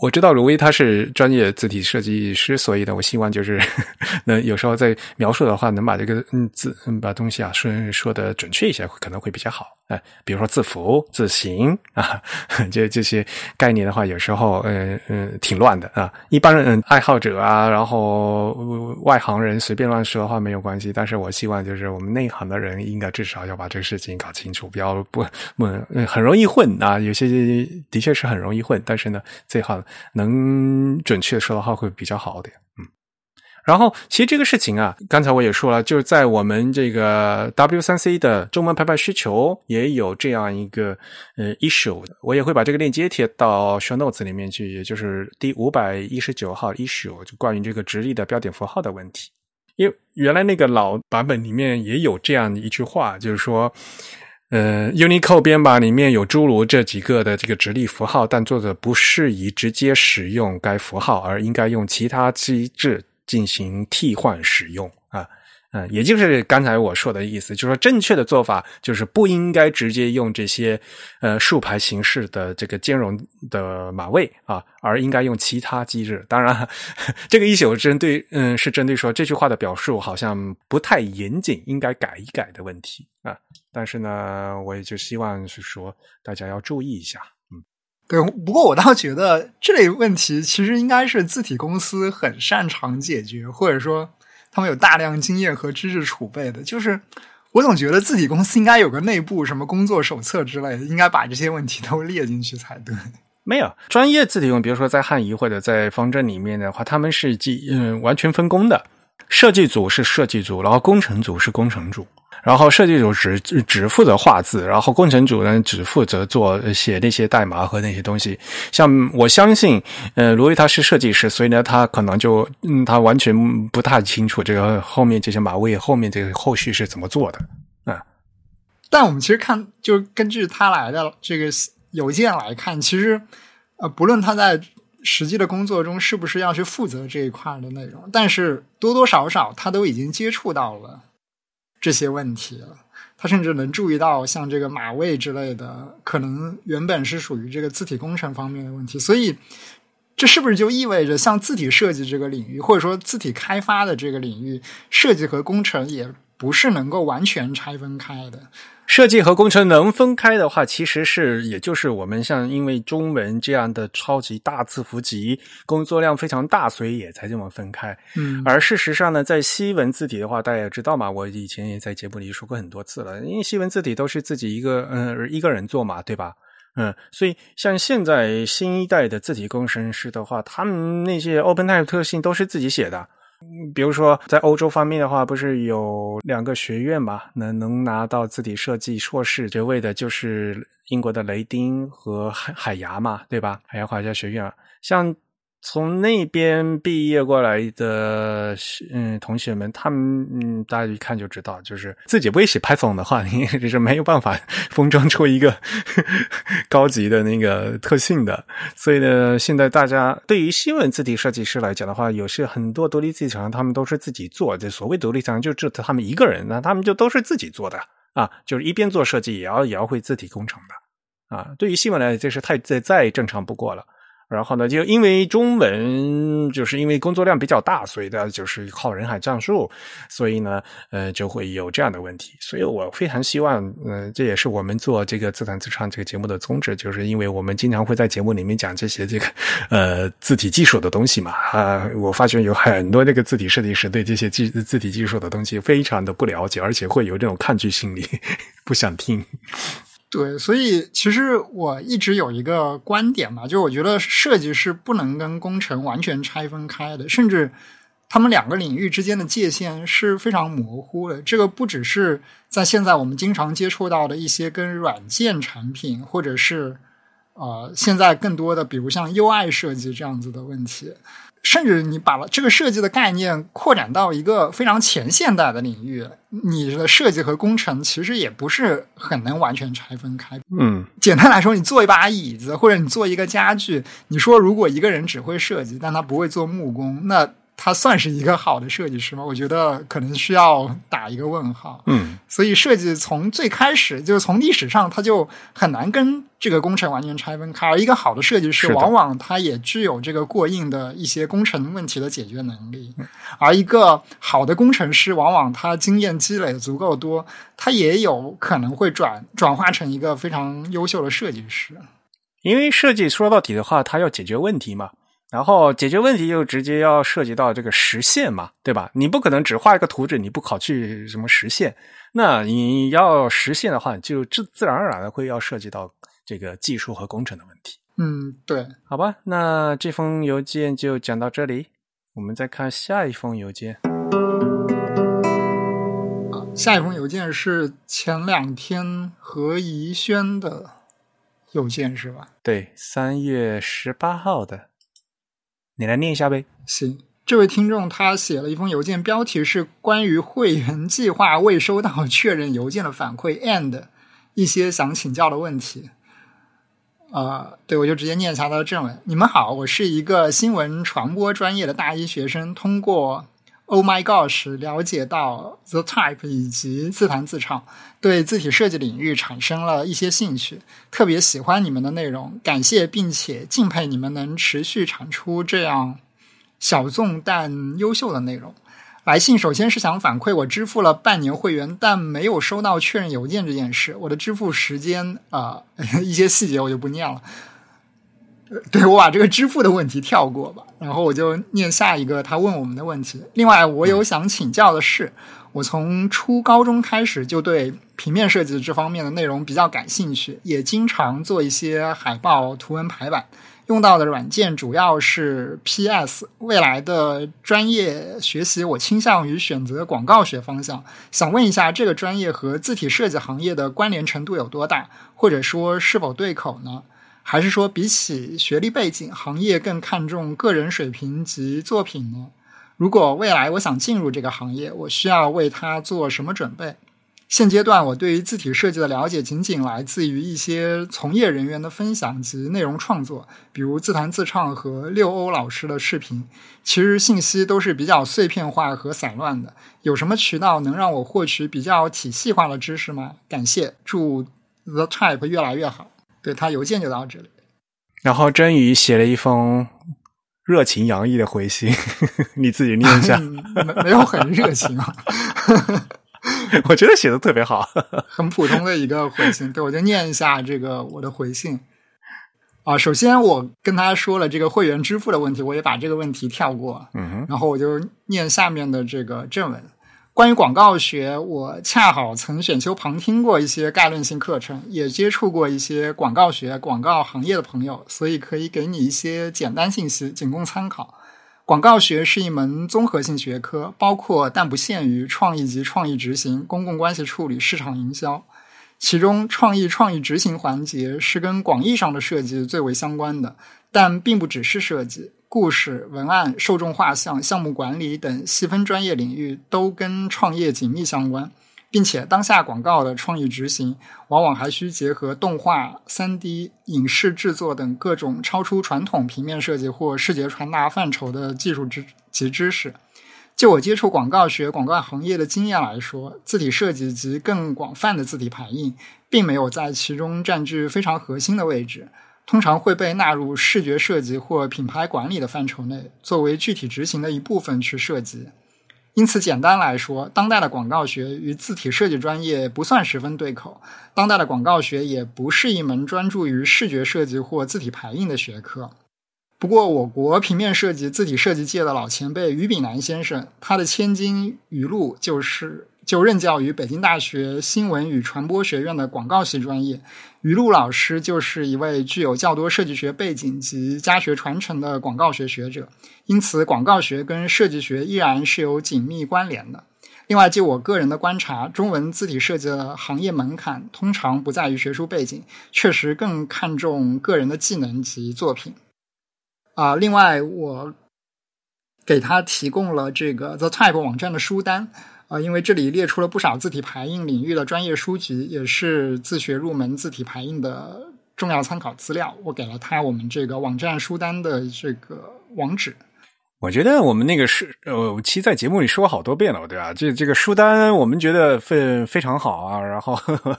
我知道卢威他是专业字体设计师，所以呢，我希望就是 能有时候在描述的话，能把这个嗯字把东西啊说说的准确一些，可能会比较好。哎，比如说字符、字形啊，这这些概念的话，有时候嗯嗯挺乱的啊。一般人爱好者啊，然后外行人随便乱说的话没有关系，但是我希望就是我们内行的人应该至少要把这个事情搞清楚，不要不不很容易混啊。有些的确是很容易混，但是呢，最好能准确说的话会比较好点。嗯，然后，其实这个事情啊，刚才我也说了，就是在我们这个 W 三 C 的中文排版需求也有这样一个呃 issue，我也会把这个链接贴到 show notes 里面去，也就是第五百一十九号 issue，就关于这个直立的标点符号的问题。因为原来那个老版本里面也有这样一句话，就是说，呃，Unicode 编码里面有诸如这几个的这个直立符号，但作者不适宜直接使用该符号，而应该用其他机制。进行替换使用啊，嗯，也就是刚才我说的意思，就是说正确的做法就是不应该直接用这些呃竖排形式的这个兼容的码位啊，而应该用其他机制。当然，这个一宿针对嗯是针对说这句话的表述好像不太严谨，应该改一改的问题啊。但是呢，我也就希望是说大家要注意一下。嗯对，不过我倒觉得这类问题其实应该是字体公司很擅长解决，或者说他们有大量经验和知识储备的。就是我总觉得字体公司应该有个内部什么工作手册之类的，应该把这些问题都列进去才对。没有专业字体用，比如说在汉仪或者在方正里面的话，他们是记嗯完全分工的，设计组是设计组，然后工程组是工程组。然后设计组只只负责画字，然后工程组呢只负责做写那些代码和那些东西。像我相信，呃，罗伊他是设计师，所以呢，他可能就嗯，他完全不太清楚这个后面这些码位后面这个后续是怎么做的啊。但我们其实看，就根据他来的这个邮件来看，其实呃，不论他在实际的工作中是不是要去负责这一块的内容，但是多多少少他都已经接触到了。这些问题了，他甚至能注意到像这个码位之类的，可能原本是属于这个字体工程方面的问题。所以，这是不是就意味着像字体设计这个领域，或者说字体开发的这个领域，设计和工程也不是能够完全拆分开的？设计和工程能分开的话，其实是也就是我们像因为中文这样的超级大字符集工作量非常大，所以也才这么分开。嗯，而事实上呢，在西文字体的话，大家也知道嘛，我以前也在节目里说过很多次了，因为西文字体都是自己一个嗯一个人做嘛，对吧？嗯，所以像现在新一代的字体工程师的话，他们那些 OpenType 特性都是自己写的。比如说，在欧洲方面的话，不是有两个学院嘛？能能拿到字体设计硕士学位的，就是英国的雷丁和海海牙嘛，对吧？海牙画家学院，像。从那边毕业过来的嗯同学们，他们嗯大家一看就知道，就是自己不会写 Python 的话，你是没有办法 封装出一个 高级的那个特性的。所以呢，现在大家对于新闻字体设计师来讲的话，有些很多独立字体厂，他们都是自己做。这所谓独立厂，就只他们一个人，那他们就都是自己做的啊，就是一边做设计，也要也要会字体工程的啊。对于新闻来讲，这是太再再正常不过了。然后呢，就因为中文，就是因为工作量比较大，所以呢，就是靠人海战术，所以呢，呃，就会有这样的问题。所以我非常希望，嗯，这也是我们做这个自弹自唱这个节目的宗旨，就是因为我们经常会在节目里面讲这些这个呃字体技术的东西嘛。啊，我发现有很多这个字体设计师对这些技字体技术的东西非常的不了解，而且会有这种抗拒心理，不想听。对，所以其实我一直有一个观点嘛，就我觉得设计是不能跟工程完全拆分开的，甚至他们两个领域之间的界限是非常模糊的。这个不只是在现在我们经常接触到的一些跟软件产品，或者是呃现在更多的比如像 UI 设计这样子的问题。甚至你把这个设计的概念扩展到一个非常前现代的领域，你的设计和工程其实也不是很能完全拆分开。嗯，简单来说，你做一把椅子或者你做一个家具，你说如果一个人只会设计，但他不会做木工，那。他算是一个好的设计师吗？我觉得可能需要打一个问号。嗯，所以设计从最开始就是从历史上，他就很难跟这个工程完全拆分开。而一个好的设计师，往往他也具有这个过硬的一些工程问题的解决能力。而一个好的工程师，往往他经验积累足够多，他也有可能会转转化成一个非常优秀的设计师。因为设计说到底的话，它要解决问题嘛。然后解决问题又直接要涉及到这个实现嘛，对吧？你不可能只画一个图纸，你不考去什么实现。那你要实现的话，就自自然而然的会要涉及到这个技术和工程的问题。嗯，对，好吧，那这封邮件就讲到这里。我们再看下一封邮件。下一封邮件是前两天何怡轩的邮件是吧？对，三月十八号的，你来念一下呗。行，这位听众他写了一封邮件，标题是关于会员计划未收到 确认邮件的反馈 and 一些想请教的问题。啊，对，我就直接念一下他的正文。你们好，我是一个新闻传播专业的大一学生，通过 Oh my gosh 了解到 The Type 以及自弹自唱，对字体设计领域产生了一些兴趣，特别喜欢你们的内容，感谢并且敬佩你们能持续产出这样小众但优秀的内容。来信首先是想反馈我支付了半年会员，但没有收到确认邮件这件事。我的支付时间啊、一些细节我就不念了。呃 对我把这个支付的问题跳过吧，然后我就念下一个他问我们的问题。另外，我有想请教的是，我从初高中开始就对平面设计这方面的内容比较感兴趣，也经常做一些海报、图文排版。用到的软件主要是 PS。未来的专业学习，我倾向于选择广告学方向。想问一下，这个专业和字体设计行业的关联程度有多大，或者说是否对口呢？还是说，比起学历背景，行业更看重个人水平及作品呢？如果未来我想进入这个行业，我需要为它做什么准备？现阶段我对于字体设计的了解仅仅来自于一些从业人员的分享及内容创作，比如自弹自唱和六欧老师的视频。其实信息都是比较碎片化和散乱的。有什么渠道能让我获取比较体系化的知识吗？感谢，祝 The Type 越来越好。对他邮件就到这里。然后真宇写了一封热情洋溢的回信，你自己念一下。嗯没没有很热情啊，我觉得写的特别好。很普通的一个回信。对，我就念一下这个我的回信。啊，首先我跟他说了这个会员支付的问题，我也把这个问题跳过。嗯哼，然后我就念下面的这个正文。关于广告学，我恰好曾选修旁听过一些概论性课程，也接触过一些广告学、广告行业的朋友，所以可以给你一些简单信息，仅供参考。广告学是一门综合性学科，包括但不限于创意及创意执行、公共关系处理、市场营销。其中，创意创意执行环节是跟广义上的设计最为相关的，但并不只是设计。故事、文案、受众画像、项目管理等细分专业领域都跟创业紧密相关，并且当下广告的创意执行往往还需结合动画、三 D、影视制作等各种超出传统平面设计或视觉传达范畴的技术知及知识。就我接触广告学、广告行业的经验来说，字体设计及更广泛的字体排印，并没有在其中占据非常核心的位置。通常会被纳入视觉设计或品牌管理的范畴内，作为具体执行的一部分去设计。因此，简单来说，当代的广告学与字体设计专业不算十分对口。当代的广告学也不是一门专注于视觉设计或字体排印的学科。不过，我国平面设计、字体设计界的老前辈于炳南先生，他的千金语录就是就任教于北京大学新闻与传播学院的广告系专业。于路老师就是一位具有较多设计学背景及家学传承的广告学学者，因此广告学跟设计学依然是有紧密关联的。另外，就我个人的观察，中文字体设计的行业门槛通常不在于学术背景，确实更看重个人的技能及作品。啊、另外我给他提供了这个 The Type 网站的书单。啊，因为这里列出了不少字体排印领域的专业书籍，也是自学入门字体排印的重要参考资料。我给了他我们这个网站书单的这个网址。我觉得我们那个是呃，其实在节目里说好多遍了，对吧？这这个书单我们觉得非非常好啊，然后呵 呵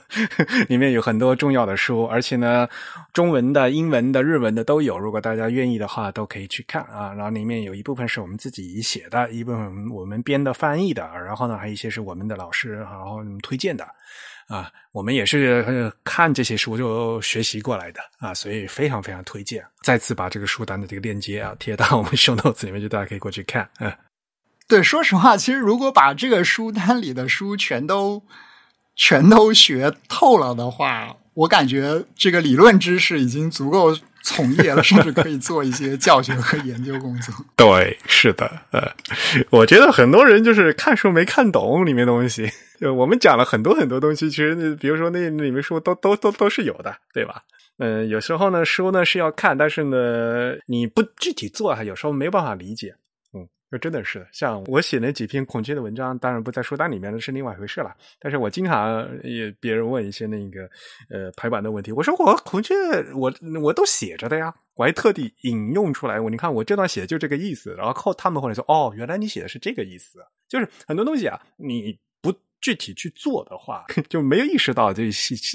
里面有很多重要的书，而且呢，中文的、英文的、日文的都有。如果大家愿意的话，都可以去看啊。然后里面有一部分是我们自己写的，一部分我们编的、翻译的，然后呢，还有一些是我们的老师然后推荐的。啊，我们也是看这些书就学习过来的啊，所以非常非常推荐。再次把这个书单的这个链接啊贴到 我们 show notes 里面，就大家可以过去看。啊，对，说实话，其实如果把这个书单里的书全都全都学透了的话，我感觉这个理论知识已经足够从业了，甚至可以做一些教学和研究工作。对，是的，呃，我觉得很多人就是看书没看懂里面东西。就我们讲了很多很多东西，其实比如说那里面书都都都都是有的，对吧？嗯，有时候呢书呢是要看，但是呢你不具体做，有时候没办法理解。这真的是像我写那几篇孔雀的文章，当然不在书单里面的是另外一回事了。但是我经常也别人问一些那个呃排版的问题，我说我孔雀我我都写着的呀，我还特地引用出来。我你看我这段写就这个意思，然后他们后来说哦，原来你写的是这个意思。就是很多东西啊，你不具体去做的话，就没有意识到这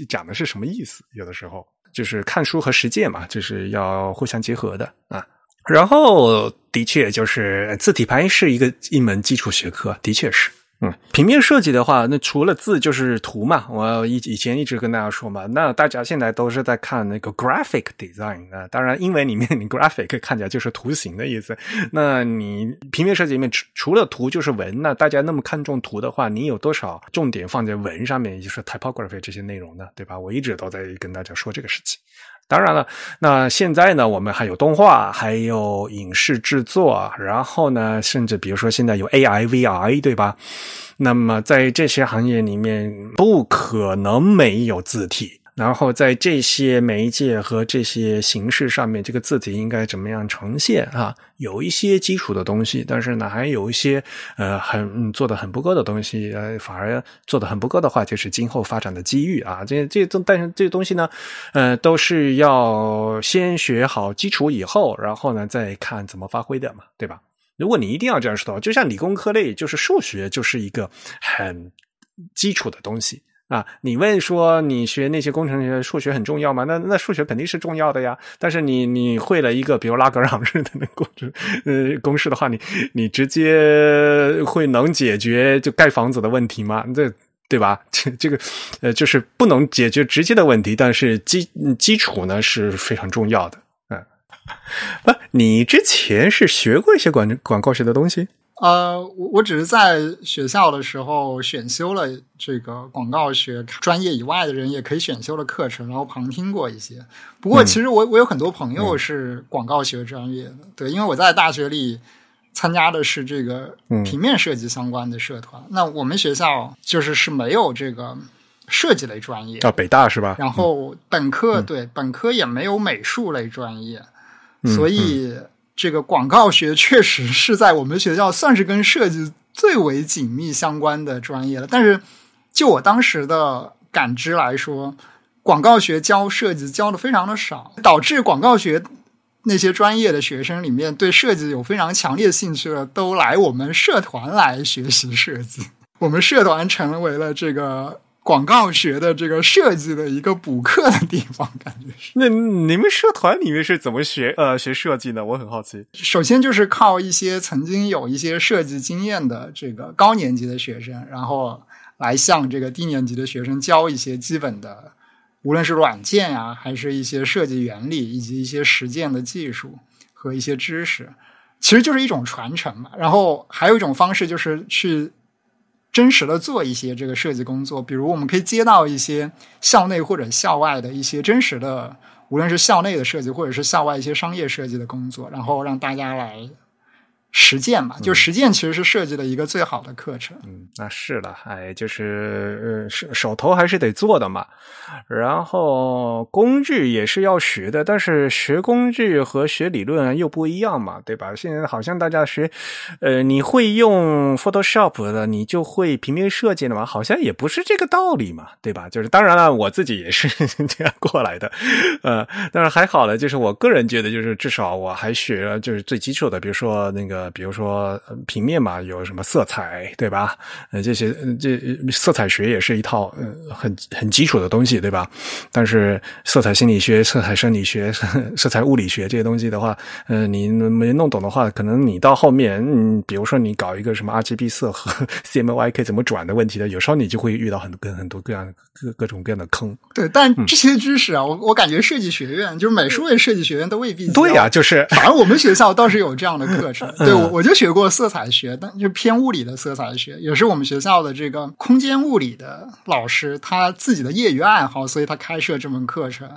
讲的是什么意思。有的时候就是看书和实践嘛，就是要互相结合的啊。然后，的确就是字体排是一个一门基础学科，的确是。嗯，平面设计的话，那除了字就是图嘛。我以以前一直跟大家说嘛，那大家现在都是在看那个 graphic design 啊。当然，英文里面 你 graphic 看起来就是图形的意思。那你平面设计里面除除了图就是文，那大家那么看重图的话，你有多少重点放在文上面，也就是 typography 这些内容呢？对吧？我一直都在跟大家说这个事情。当然了，那现在呢，我们还有动画，还有影视制作，然后呢，甚至比如说现在有 AI、VR，对吧？那么在这些行业里面，不可能没有字体。然后在这些媒介和这些形式上面，这个字体应该怎么样呈现啊？有一些基础的东西，但是呢，还有一些呃很做的很不够的东西，呃，反而做的很不够的话，就是今后发展的机遇啊。这这东，但是这个东西呢，呃，都是要先学好基础以后，然后呢再看怎么发挥的嘛，对吧？如果你一定要这样说的话，就像理工科类，就是数学就是一个很基础的东西。啊，你问说你学那些工程学数学很重要吗？那那数学肯定是重要的呀。但是你你会了一个比如拉格朗日的那公式，呃，公式的话，你你直接会能解决就盖房子的问题吗？这对吧？这这个呃，就是不能解决直接的问题，但是基基础呢是非常重要的。嗯，不，你之前是学过一些广广告学的东西？呃，我我只是在学校的时候选修了这个广告学专业以外的人也可以选修的课程，然后旁听过一些。不过，其实我我有很多朋友是广告学专业的，对，因为我在大学里参加的是这个平面设计相关的社团。那我们学校就是是没有这个设计类专业啊，北大是吧？然后本科对本科也没有美术类专业，所以。这个广告学确实是在我们学校算是跟设计最为紧密相关的专业了。但是，就我当时的感知来说，广告学教设计教的非常的少，导致广告学那些专业的学生里面对设计有非常强烈兴趣的，都来我们社团来学习设计。我们社团成为了这个。广告学的这个设计的一个补课的地方，感觉是。那你们社团里面是怎么学呃学设计呢？我很好奇。首先就是靠一些曾经有一些设计经验的这个高年级的学生，然后来向这个低年级的学生教一些基本的，无论是软件呀，还是一些设计原理，以及一些实践的技术和一些知识，其实就是一种传承嘛。然后还有一种方式就是去。真实的做一些这个设计工作，比如我们可以接到一些校内或者校外的一些真实的，无论是校内的设计，或者是校外一些商业设计的工作，然后让大家来。实践嘛，就实践其实是设计的一个最好的课程。嗯，那是了，哎，就是手手头还是得做的嘛。然后工具也是要学的，但是学工具和学理论又不一样嘛，对吧？现在好像大家学，呃，你会用 Photoshop 的，你就会平面设计的嘛？好像也不是这个道理嘛，对吧？就是当然了，我自己也是这样过来的，呃，但是还好了，就是我个人觉得，就是至少我还学了就是最基础的，比如说那个。比如说平面嘛，有什么色彩，对吧？呃，这些这色彩学也是一套呃很很基础的东西，对吧？但是色彩心理学、色彩生理学、色彩物理学这些东西的话，呃，你没弄懂的话，可能你到后面，嗯，比如说你搞一个什么 RGB 色和 CMYK 怎么转的问题的，有时候你就会遇到很多跟很多各样各各种各样的坑。对，但这些知识啊，我我感觉设计学院就是美术类设计学院都未必对呀，就是反正我们学校倒是有这样的课程。对我我就学过色彩学，但就偏物理的色彩学，也是我们学校的这个空间物理的老师他自己的业余爱好，所以他开设这门课程，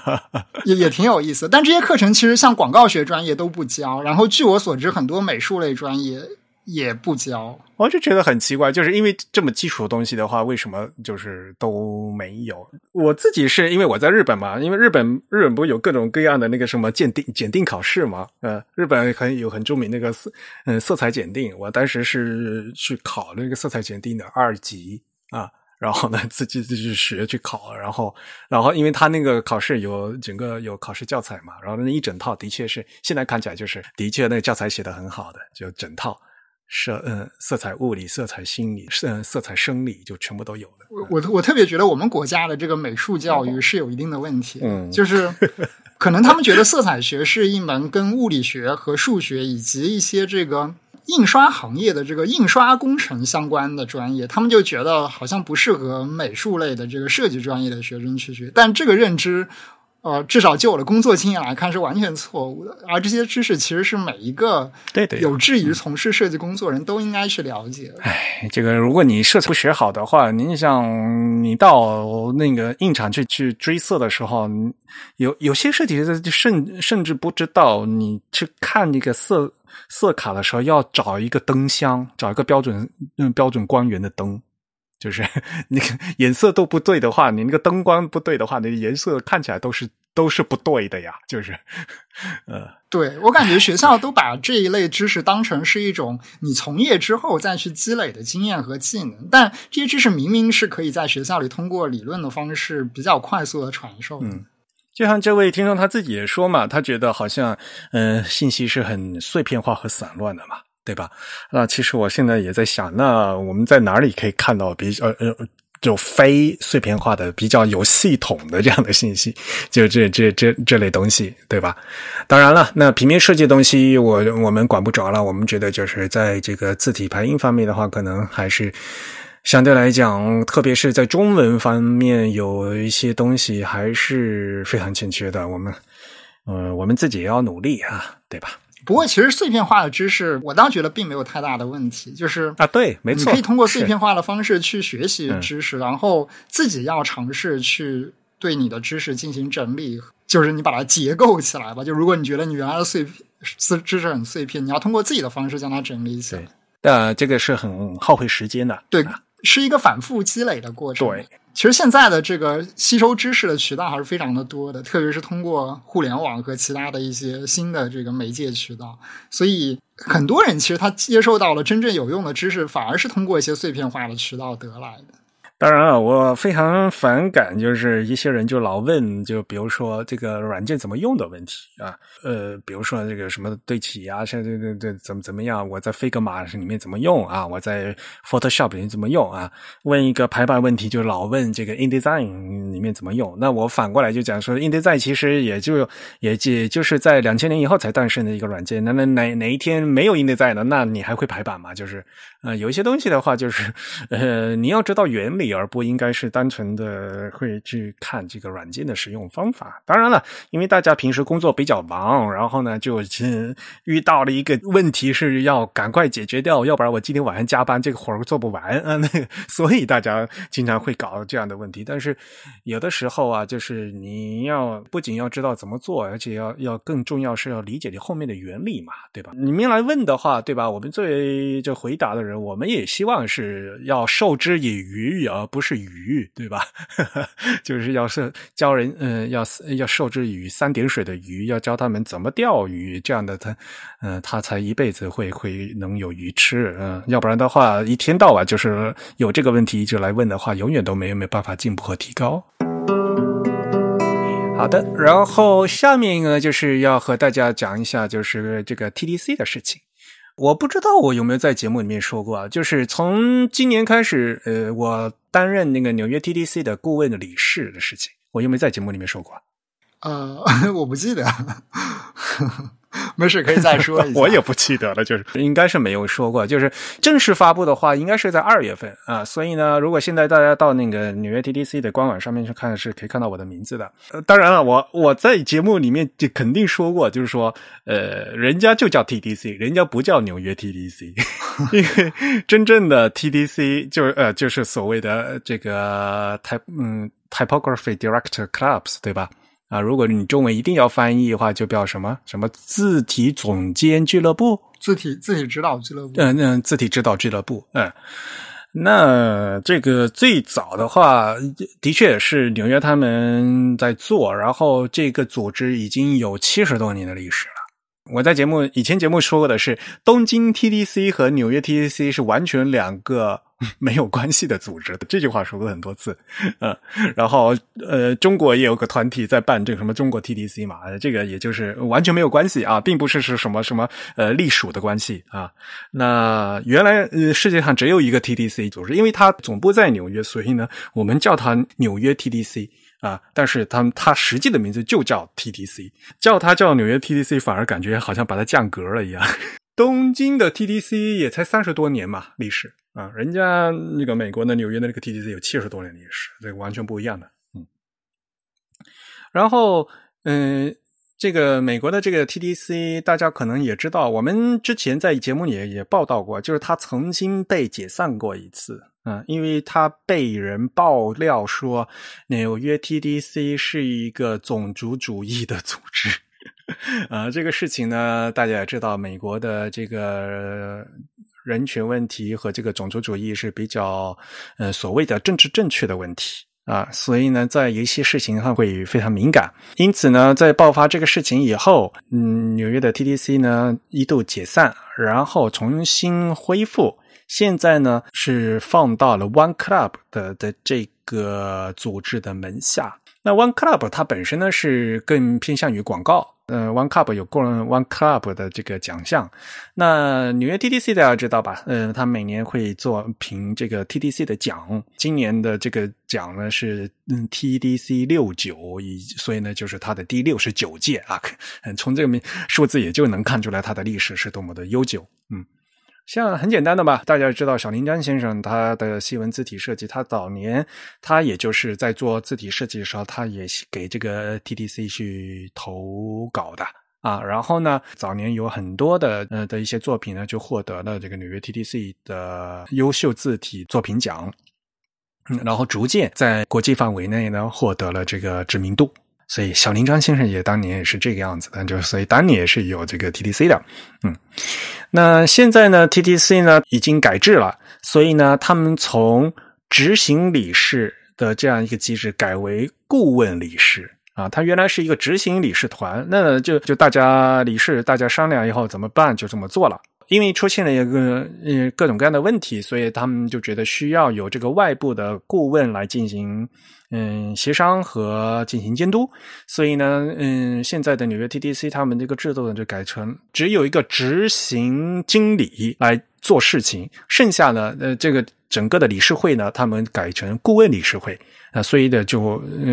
也也挺有意思。但这些课程其实像广告学专业都不教，然后据我所知，很多美术类专业。也不教，我就觉得很奇怪，就是因为这么基础的东西的话，为什么就是都没有？我自己是因为我在日本嘛，因为日本日本不有各种各样的那个什么鉴定检定考试嘛，呃，日本很有很著名那个色嗯色彩检定，我当时是去考那个色彩检定的二级啊，然后呢自己自己学去考，然后然后因为他那个考试有整个有考试教材嘛，然后那一整套的确是现在看起来就是的确那个教材写的很好的，就整套。色嗯，色彩物理、色彩心理、色色彩生理，就全部都有了。我我我特别觉得我们国家的这个美术教育是有一定的问题，嗯，就是 可能他们觉得色彩学是一门跟物理学和数学以及一些这个印刷行业的这个印刷工程相关的专业，他们就觉得好像不适合美术类的这个设计专业的学生去学，但这个认知。呃，至少就我的工作经验来看，是完全错误的。而这些知识其实是每一个对对有志于从事设计工作人都应该去了解。哎，这个如果你设计不学好的话，您像你到那个印厂去去追色的时候，有有些设计师甚甚至不知道你去看那个色色卡的时候要找一个灯箱，找一个标准嗯标准光源的灯。就是你 颜色都不对的话，你那个灯光不对的话，那颜色看起来都是都是不对的呀。就是，呃，对我感觉学校都把这一类知识当成是一种你从业之后再去积累的经验和技能，但这些知识明明是可以在学校里通过理论的方式比较快速的传授。嗯，就像这位听众他自己也说嘛，他觉得好像嗯信息是很碎片化和散乱的嘛。对吧？那其实我现在也在想，那我们在哪里可以看到比较呃呃就非碎片化的、比较有系统的这样的信息？就这这这这类东西，对吧？当然了，那平面设计东西，我我们管不着了。我们觉得就是在这个字体排音方面的话，可能还是相对来讲，特别是在中文方面，有一些东西还是非常欠缺的。我们呃，我们自己也要努力啊，对吧？不过，其实碎片化的知识，我倒觉得并没有太大的问题。就是啊，对，没错，你可以通过碎片化的方式去学习知识，然后自己要尝试去对你的知识进行整理，就是你把它结构起来吧。就如果你觉得你原来的碎知知识很碎片，你要通过自己的方式将它整理起来。呃，这个是很耗费时间的，对，是一个反复积累的过程。对。其实现在的这个吸收知识的渠道还是非常的多的，特别是通过互联网和其他的一些新的这个媒介渠道，所以很多人其实他接受到了真正有用的知识，反而是通过一些碎片化的渠道得来的。当然了，我非常反感，就是一些人就老问，就比如说这个软件怎么用的问题啊，呃，比如说这个什么对齐啊，现在这这怎么怎么样？我在 Figma 里面怎么用啊？我在 Photoshop 里面怎么用啊？问一个排版问题，就老问这个 InDesign 里面怎么用？那我反过来就讲说，InDesign 其实也就也也就是在两千年以后才诞生的一个软件。那那哪哪一天没有 InDesign 的，那你还会排版吗？就是呃，有一些东西的话，就是呃，你要知道原理。而不应该是单纯的会去看这个软件的使用方法。当然了，因为大家平时工作比较忙，然后呢，就 遇到了一个问题是要赶快解决掉，要不然我今天晚上加班这个活儿做不完 啊。那个，所以大家经常会搞这样的问题。但是有的时候啊，就是你要不仅要知道怎么做，而且要要更重要是要理解你后面的原理嘛，对吧？你们来问的话，对吧？我们作为这回答的人，我们也希望是要授之以鱼啊。而不是鱼，对吧？就是要是教人，嗯，要要受制于三点水的鱼，要教他们怎么钓鱼，这样的他，嗯，他才一辈子会会能有鱼吃，嗯，要不然的话，一天到晚就是有这个问题就来问的话，永远都没有没办法进步和提高。好的，然后下面呢，就是要和大家讲一下，就是这个 TDC 的事情。我不知道我有没有在节目里面说过啊，就是从今年开始，呃，我担任那个纽约 TDC 的顾问的理事的事情，我又没在节目里面说过？呃，我不记得，没事，可以再说一下。我也不记得了，就是应该是没有说过。就是正式发布的话，应该是在二月份啊。所以呢，如果现在大家到那个纽约 TDC 的官网上面去看，是可以看到我的名字的。呃，当然了，我我在节目里面就肯定说过，就是说，呃，人家就叫 TDC，人家不叫纽约 TDC，因为真正的 TDC 就是呃，就是所谓的这个 type 嗯 typography director clubs，对吧？啊，如果你中文一定要翻译的话，就叫什么什么字体总监俱乐部，字体字体指导俱乐部，嗯嗯，字体指导俱乐部，嗯，那这个最早的话，的确是纽约他们在做，然后这个组织已经有七十多年的历史了。我在节目以前节目说过的是，东京 TDC 和纽约 TDC 是完全两个 没有关系的组织，这句话说过很多次。嗯，然后呃，中国也有个团体在办这个什么中国 TDC 嘛，这个也就是完全没有关系啊，并不是是什么什么呃隶属的关系啊。那原来呃世界上只有一个 TDC 组织，因为它总部在纽约，所以呢，我们叫它纽约 TDC。啊，但是他们他实际的名字就叫 TDC，叫它叫纽约 TDC，反而感觉好像把它降格了一样。东京的 TDC 也才三十多年嘛历史啊，人家那个美国的纽约的那个 TDC 有七十多年历史，这个完全不一样的。嗯，然后嗯，这个美国的这个 TDC，大家可能也知道，我们之前在节目里也也报道过，就是他曾经被解散过一次。嗯，因为他被人爆料说纽约 TDC 是一个种族主义的组织，啊，这个事情呢，大家也知道，美国的这个人权问题和这个种族主义是比较呃所谓的政治正确的问题啊，所以呢，在一些事情上会非常敏感，因此呢，在爆发这个事情以后，嗯，纽约的 TDC 呢一度解散，然后重新恢复。现在呢是放到了 One Club 的的这个组织的门下。那 One Club 它本身呢是更偏向于广告。呃，One Club 有个人 One Club 的这个奖项。那纽约 TDC 大家知道吧？嗯，它每年会做评这个 TDC 的奖。今年的这个奖呢是嗯 TDC 六九，以所以呢就是它的第六十九届啊。从这个数字也就能看出来它的历史是多么的悠久。嗯。像很简单的吧，大家知道小林章先生他的西文字体设计，他早年他也就是在做字体设计的时候，他也给这个 TTC 去投稿的啊。然后呢，早年有很多的呃的一些作品呢，就获得了这个纽约 TTC 的优秀字体作品奖，然后逐渐在国际范围内呢获得了这个知名度。所以小林章先生也当年也是这个样子的，就所以当年也是有这个 TTC 的，嗯，那现在呢，TTC 呢已经改制了，所以呢，他们从执行理事的这样一个机制改为顾问理事啊，他原来是一个执行理事团，那就就大家理事大家商量以后怎么办，就这么做了。因为出现了一个呃各种各样的问题，所以他们就觉得需要有这个外部的顾问来进行嗯协商和进行监督。所以呢，嗯，现在的纽约 TDC 他们这个制度呢就改成只有一个执行经理来做事情，剩下呢呃这个整个的理事会呢他们改成顾问理事会啊，所以呢就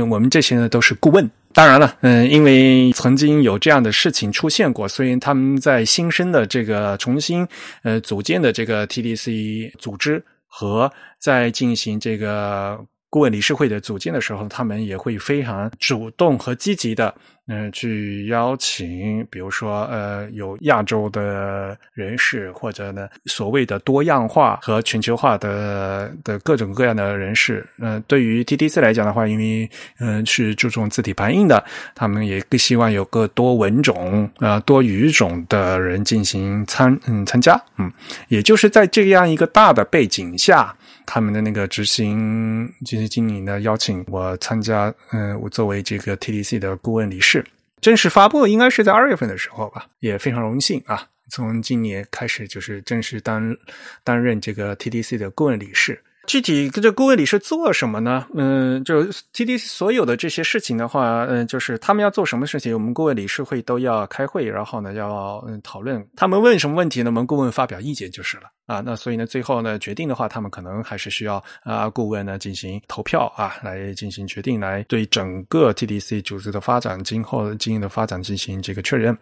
我们这些呢都是顾问。当然了，嗯，因为曾经有这样的事情出现过，所以他们在新生的这个重新呃组建的这个 TDC 组织和在进行这个顾问理事会的组建的时候，他们也会非常主动和积极的。嗯，去邀请，比如说，呃，有亚洲的人士，或者呢，所谓的多样化和全球化的的各种各样的人士。嗯，对于 TDC 来讲的话，因为嗯是注重字体排印的，他们也更希望有个多文种、啊多语种的人进行参嗯参加。嗯，也就是在这样一个大的背景下。他们的那个执行执行经理呢，邀请我参加，嗯，我作为这个 TDC 的顾问理事，正式发布应该是在二月份的时候吧，也非常荣幸啊，从今年开始就是正式担担任这个 TDC 的顾问理事。具体这顾问理事做什么呢？嗯，就 TDC 所有的这些事情的话，嗯，就是他们要做什么事情，我们顾问理事会都要开会，然后呢要嗯讨论，他们问什么问题呢，我们顾问发表意见就是了。啊，那所以呢，最后呢，决定的话，他们可能还是需要啊，顾问呢进行投票啊，来进行决定，来对整个 TDC 组织的发展、今后经营的发展进行这个确认。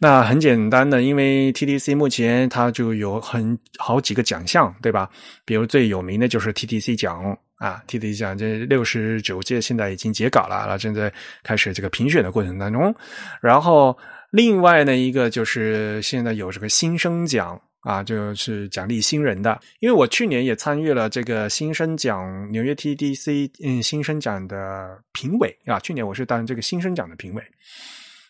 那很简单的，因为 TDC 目前它就有很好几个奖项，对吧？比如最有名的就是 TDC 奖啊，TDC 奖这六十九届现在已经截稿了，了正在开始这个评选的过程当中。然后另外呢，一个就是现在有这个新生奖。啊，就是奖励新人的，因为我去年也参与了这个新生奖纽约 TDC 嗯新生奖的评委啊，去年我是当这个新生奖的评委。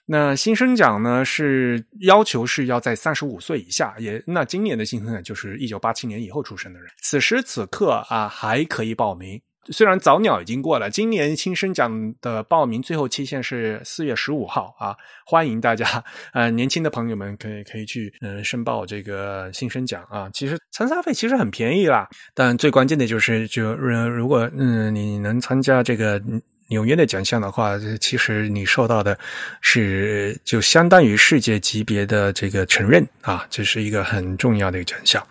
那新生奖呢是要求是要在三十五岁以下，也那今年的新生奖就是一九八七年以后出生的人，此时此刻啊还可以报名。虽然早鸟已经过了，今年新生奖的报名最后期限是四月十五号啊，欢迎大家，呃，年轻的朋友们可以可以去嗯申报这个新生奖啊。其实参赛费其实很便宜啦，但最关键的就是就如果嗯你能参加这个纽约的奖项的话，其实你受到的是就相当于世界级别的这个承认啊，这是一个很重要的一个奖项。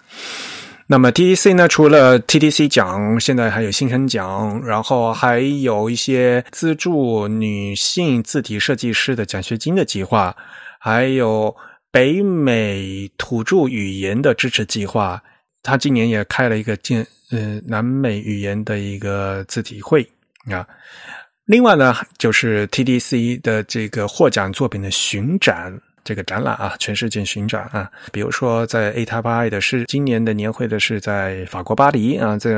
那么 TDC 呢？除了 TDC 奖，现在还有新生奖，然后还有一些资助女性字体设计师的奖学金的计划，还有北美土著语言的支持计划。他今年也开了一个建呃南美语言的一个字体会啊。另外呢，就是 TDC 的这个获奖作品的巡展。这个展览啊，全世界巡展啊，比如说在 A 塔巴 I 的是今年的年会的是在法国巴黎啊，在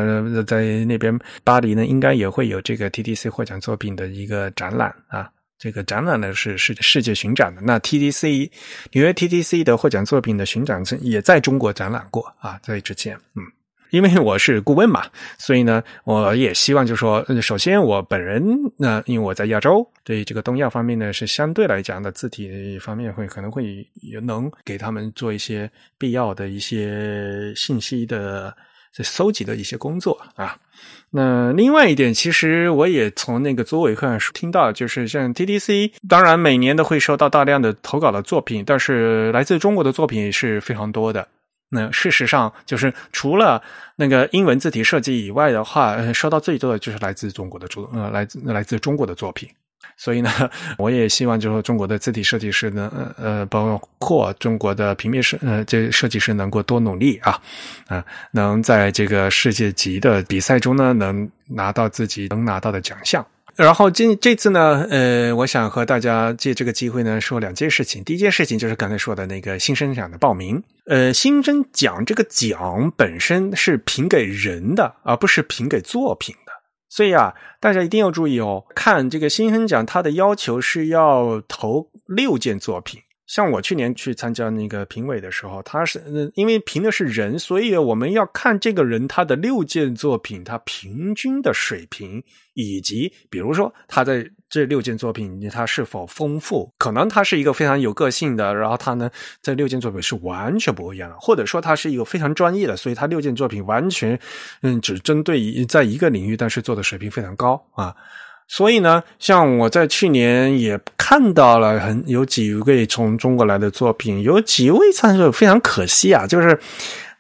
在那边巴黎呢，应该也会有这个 TDC 获奖作品的一个展览啊。这个展览呢是是世界巡展的，那 TDC 纽约 TDC 的获奖作品的巡展也在中国展览过啊，在之前嗯。因为我是顾问嘛，所以呢，我也希望就说，首先我本人呢，因为我在亚洲，对这个东亚方面呢，是相对来讲的字体方面会可能会也能给他们做一些必要的一些信息的搜集的一些工作啊。那另外一点，其实我也从那个组委会上听到，就是像 TDC，当然每年都会收到大量的投稿的作品，但是来自中国的作品是非常多的。那事实上，就是除了那个英文字体设计以外的话，收到最多的就是来自中国的作，呃，来自来自中国的作品。所以呢，我也希望就是中国的字体设计师呢，呃，包括中国的平面设，呃，这设计师能够多努力啊，啊，能在这个世界级的比赛中呢，能拿到自己能拿到的奖项。然后今这次呢，呃，我想和大家借这个机会呢说两件事情。第一件事情就是刚才说的那个新生奖的报名。呃，新生奖这个奖本身是评给人的，而不是评给作品的。所以啊，大家一定要注意哦，看这个新生奖，它的要求是要投六件作品。像我去年去参加那个评委的时候，他是因为评的是人，所以我们要看这个人他的六件作品，他平均的水平，以及比如说他在这六件作品他是否丰富，可能他是一个非常有个性的，然后他呢在六件作品是完全不一样的，或者说他是一个非常专业的，所以他六件作品完全嗯只针对在一个领域，但是做的水平非常高啊。所以呢，像我在去年也看到了很有几位从中国来的作品，有几位参赛非常可惜啊，就是。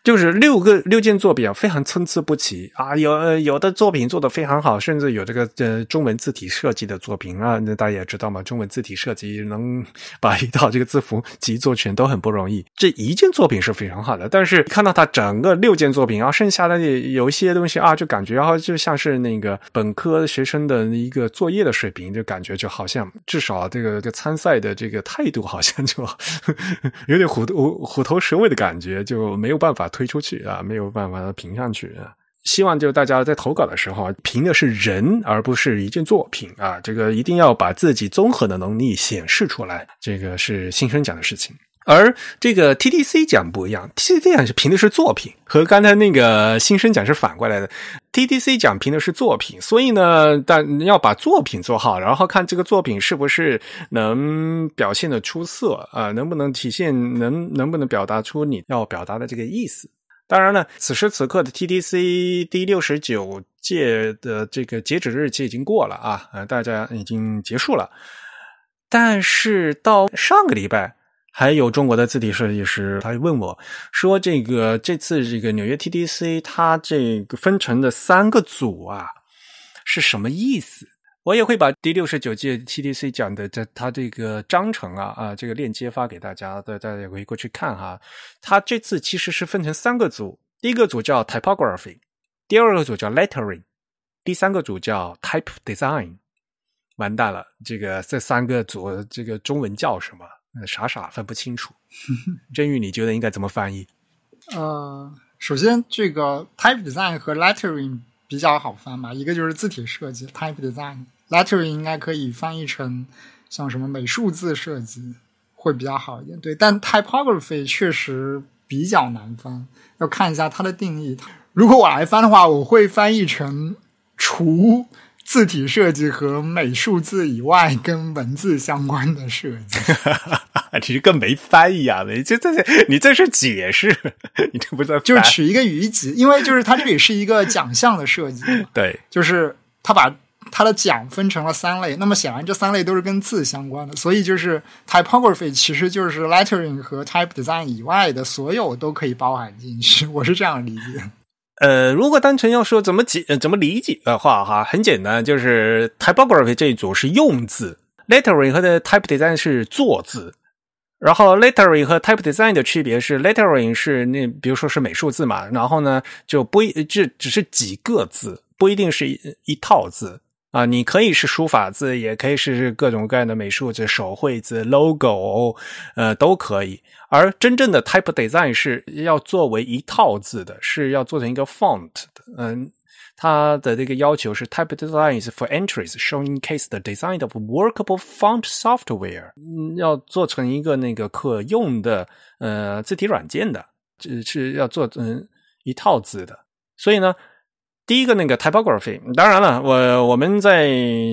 就是六个六件作品啊，非常参差不齐啊，有有的作品做的非常好，甚至有这个呃中文字体设计的作品啊，那大家也知道嘛，中文字体设计能 把一套这个字符集做全都很不容易。这一件作品是非常好的，但是看到他整个六件作品啊，剩下的有一些东西啊，就感觉啊，就像是那个本科学生的一个作业的水平，就感觉就好像至少这个这参赛的这个态度好像就 有点虎头虎头蛇尾的感觉，就没有办法。推出去啊，没有办法评上去啊。希望就大家在投稿的时候评的是人，而不是一件作品啊。这个一定要把自己综合的能力显示出来，这个是新生讲的事情。而这个 TDC 奖不一样，TDC 奖是评的是作品，和刚才那个新生奖是反过来的。TDC 奖评的是作品，所以呢，但要把作品做好，然后看这个作品是不是能表现的出色啊，能不能体现，能能不能表达出你要表达的这个意思。当然了，此时此刻的 TDC 第六十九届的这个截止日期已经过了啊，呃，大家已经结束了。但是到上个礼拜。还有中国的字体设计师，他问我说：“这个这次这个纽约 TDC 它这个分成的三个组啊，是什么意思？”我也会把第六十九届 TDC 讲的这它这个章程啊啊这个链接发给大家，大大家可以过去看哈。它这次其实是分成三个组，第一个组叫 Typography，第二个组叫 Lettering，第三个组叫 Type Design。完蛋了，这个这三个组这个中文叫什么？傻傻分不清楚。真宇，你觉得应该怎么翻译？呃，首先这个 Type Design 和 Lettering 比较好翻嘛，一个就是字体设计 Type Design。Lettering 应该可以翻译成像什么美术字设计会比较好一点，对。但 Typography 确实比较难翻，要看一下它的定义。如果我来翻的话，我会翻译成除字体设计和美术字以外跟文字相关的设计。其实跟没翻译啊，你这这你这是解释，你这不是就是取一个语集，因为就是它这里是一个奖项的设计，对，就是它把。它的奖分成了三类，那么显然这三类都是跟字相关的，所以就是 typography 其实就是 lettering 和 type design 以外的所有都可以包含进去，我是这样理解。呃，如果单纯要说怎么解怎么理解的话，哈，很简单，就是 typography 这一组是用字，lettering 和的 type design 是做字，然后 lettering 和 type design 的区别是 lettering 是那比如说是美术字嘛，然后呢就不一这只是几个字，不一定是一一套字。啊，你可以是书法字，也可以是各种各样的美术字、手绘字、logo，呃，都可以。而真正的 type design 是要作为一套字的，是要做成一个 font 的。嗯，它的这个要求是 type designs for entries，show in case the design of workable font software，要做成一个那个可用的呃字体软件的，这是要做嗯一套字的。所以呢。第一个那个 typography，当然了，我我们在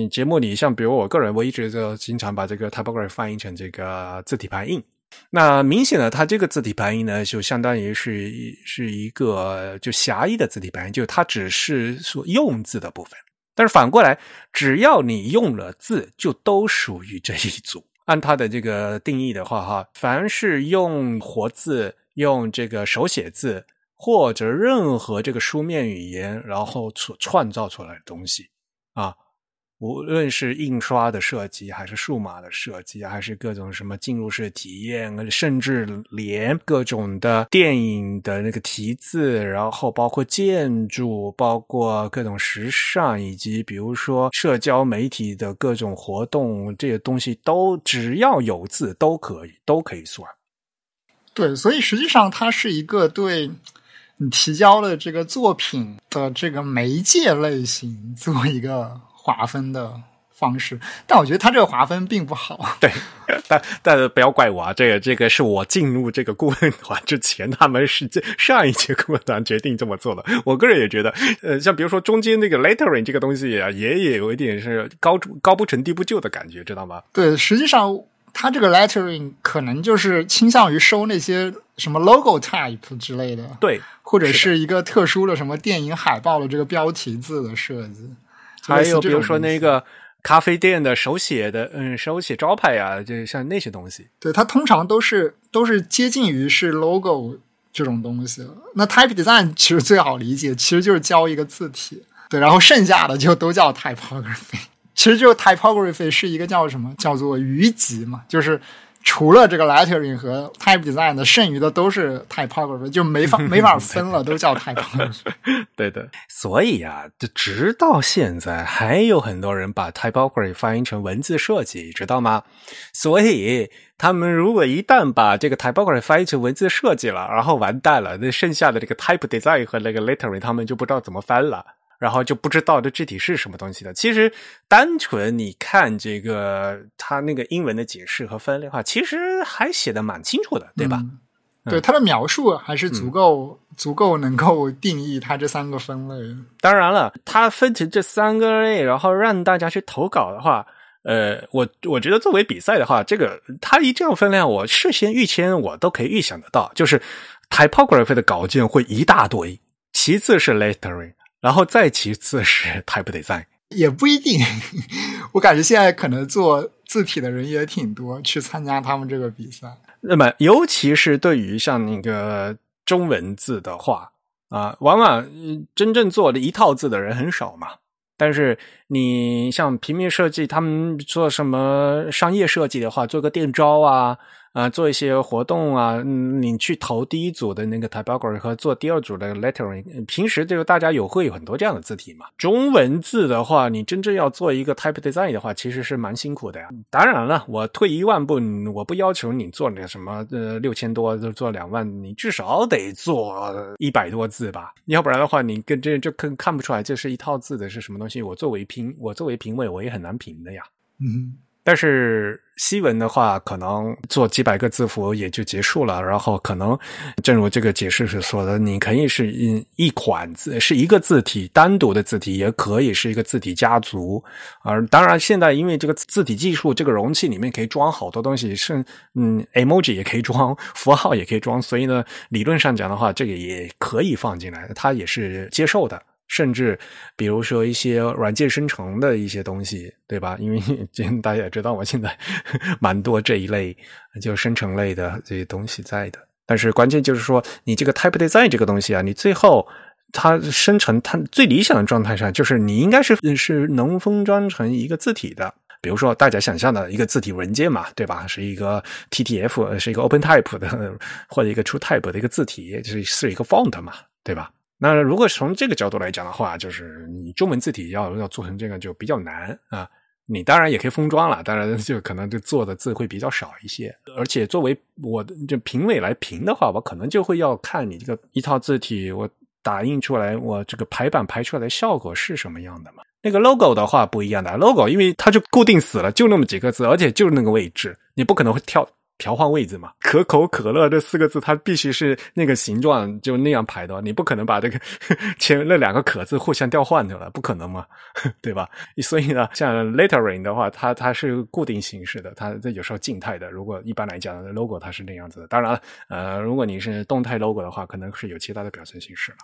节目里，像比如我个人，我一直就经常把这个 typography 翻译成这个字体排印。那明显的，它这个字体排印呢，就相当于是是一个就狭义的字体排印，就它只是说用字的部分。但是反过来，只要你用了字，就都属于这一组。按它的这个定义的话，哈，凡是用活字、用这个手写字。或者任何这个书面语言，然后所创造出来的东西啊，无论是印刷的设计，还是数码的设计，还是各种什么进入式体验，甚至连各种的电影的那个题字，然后包括建筑，包括各种时尚，以及比如说社交媒体的各种活动，这些东西都只要有字都可以，都可以算。对，所以实际上它是一个对。你提交的这个作品的这个媒介类型做一个划分的方式，但我觉得他这个划分并不好。对，但但不要怪我啊，这个这个是我进入这个顾问团之前，他们是这上一届顾问团决定这么做的。我个人也觉得，呃，像比如说中间那个 lettering 这个东西啊，也也有一点是高高不成低不就的感觉，知道吗？对，实际上。它这个 lettering 可能就是倾向于收那些什么 logo type 之类的，对，或者是一个特殊的什么电影海报的这个标题字的设计，还有比如说那个咖啡店的手写的，嗯，手写招牌呀，就像那些东西。对，它通常都是都是接近于是 logo 这种东西。那 type design 其实最好理解，其实就是教一个字体，对，然后剩下的就都叫 typography。其实就 typography 是一个叫什么叫做余集嘛，就是除了这个 lettering 和 type design 的，剩余的都是 typography，就没法 没法分了，都叫 typography。对的，所以啊，就直到现在还有很多人把 typography 翻译成文字设计，知道吗？所以他们如果一旦把这个 typography 翻译成文字设计了，然后完蛋了，那剩下的这个 type design 和那个 lettering 他们就不知道怎么翻了。然后就不知道这具体是什么东西的。其实，单纯你看这个它那个英文的解释和分类话，其实还写的蛮清楚的，对吧？对它的描述还是足够足够能够定义它这三个分类。当然了，它分成这三个类，然后让大家去投稿的话，呃，我我觉得作为比赛的话，这个它一这样分量，我事先预先我都可以预想得到，就是 typography 的稿件会一大堆，其次是 lettering。然后再其次是 type design，也不一定。我感觉现在可能做字体的人也挺多，去参加他们这个比赛。那么，尤其是对于像那个中文字的话啊，往往真正做的一套字的人很少嘛。但是你像平面设计，他们做什么商业设计的话，做个电招啊。啊，做一些活动啊，你去投第一组的那个 typography 和做第二组的 lettering，平时就是大家有会有很多这样的字体嘛。中文字的话，你真正要做一个 type design 的话，其实是蛮辛苦的呀。当然了，我退一万步，我不要求你做那个什么呃六千多，就做两万，你至少得做一百多字吧，要不然的话，你跟这就看看不出来这是一套字的是什么东西。我作为评，我作为评委，我也很难评的呀。嗯。但是西文的话，可能做几百个字符也就结束了。然后可能，正如这个解释是说的，你可以是一一款字，是一个字体单独的字体，也可以是一个字体家族。而当然，现在因为这个字体技术，这个容器里面可以装好多东西，是嗯，emoji 也可以装，符号也可以装，所以呢，理论上讲的话，这个也可以放进来，它也是接受的。甚至，比如说一些软件生成的一些东西，对吧？因为大家也知道，我现在 蛮多这一类就生成类的这些东西在的。但是关键就是说，你这个 Type Design 这个东西啊，你最后它生成它最理想的状态上，就是你应该是是能封装成一个字体的。比如说大家想象的一个字体文件嘛，对吧？是一个 TTF，是一个 Open Type 的，或者一个 True Type 的一个字体，就是是一个 Font 嘛，对吧？那如果从这个角度来讲的话，就是你中文字体要要做成这个就比较难啊。你当然也可以封装了，当然就可能就做的字会比较少一些。而且作为我的就评委来评的话，我可能就会要看你这个一套字体，我打印出来，我这个排版排出来的效果是什么样的嘛？那个 logo 的话不一样的，logo 因为它就固定死了，就那么几个字，而且就是那个位置，你不可能会跳。调换位置嘛？可口可乐这四个字，它必须是那个形状，就那样排的。你不可能把这个 前那两个可字互相调换的了，不可能嘛，对吧？所以呢，像 lettering 的话，它它是固定形式的，它这有时候静态的。如果一般来讲，logo 它是那样子的。当然，呃，如果你是动态 logo 的话，可能是有其他的表现形式了。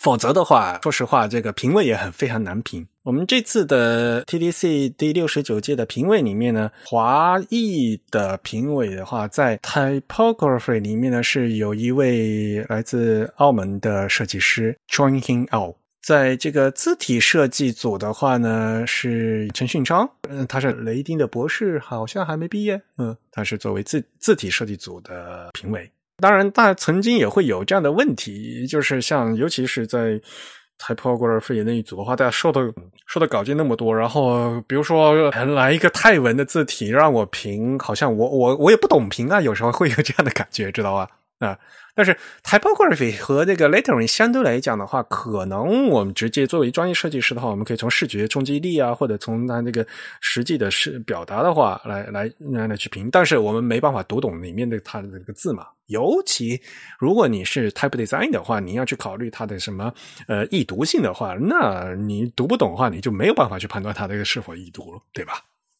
否则的话，说实话，这个评委也很非常难评。我们这次的 TDC 第六十九届的评委里面呢，华裔的评委的话，在 Typography 里面呢，是有一位来自澳门的设计师 John King Ao。在这个字体设计组的话呢，是陈训昌，嗯，他是雷丁的博士，好像还没毕业，嗯，他是作为字字体设计组的评委。当然，大曾经也会有这样的问题，就是像尤其是在 typography 那一组的话，大家收的收的稿件那么多，然后比如说来一个泰文的字体让我评，好像我我我也不懂评啊，有时候会有这样的感觉，知道吧？啊。但是 typography 和这个 lettering 相对来讲的话，可能我们直接作为专业设计师的话，我们可以从视觉冲击力啊，或者从它那个实际的是表达的话来来来来去评。但是我们没办法读懂里面的它的这个字嘛。尤其如果你是 type design 的话，你要去考虑它的什么呃易读性的话，那你读不懂的话，你就没有办法去判断它这个是否易读了，对吧？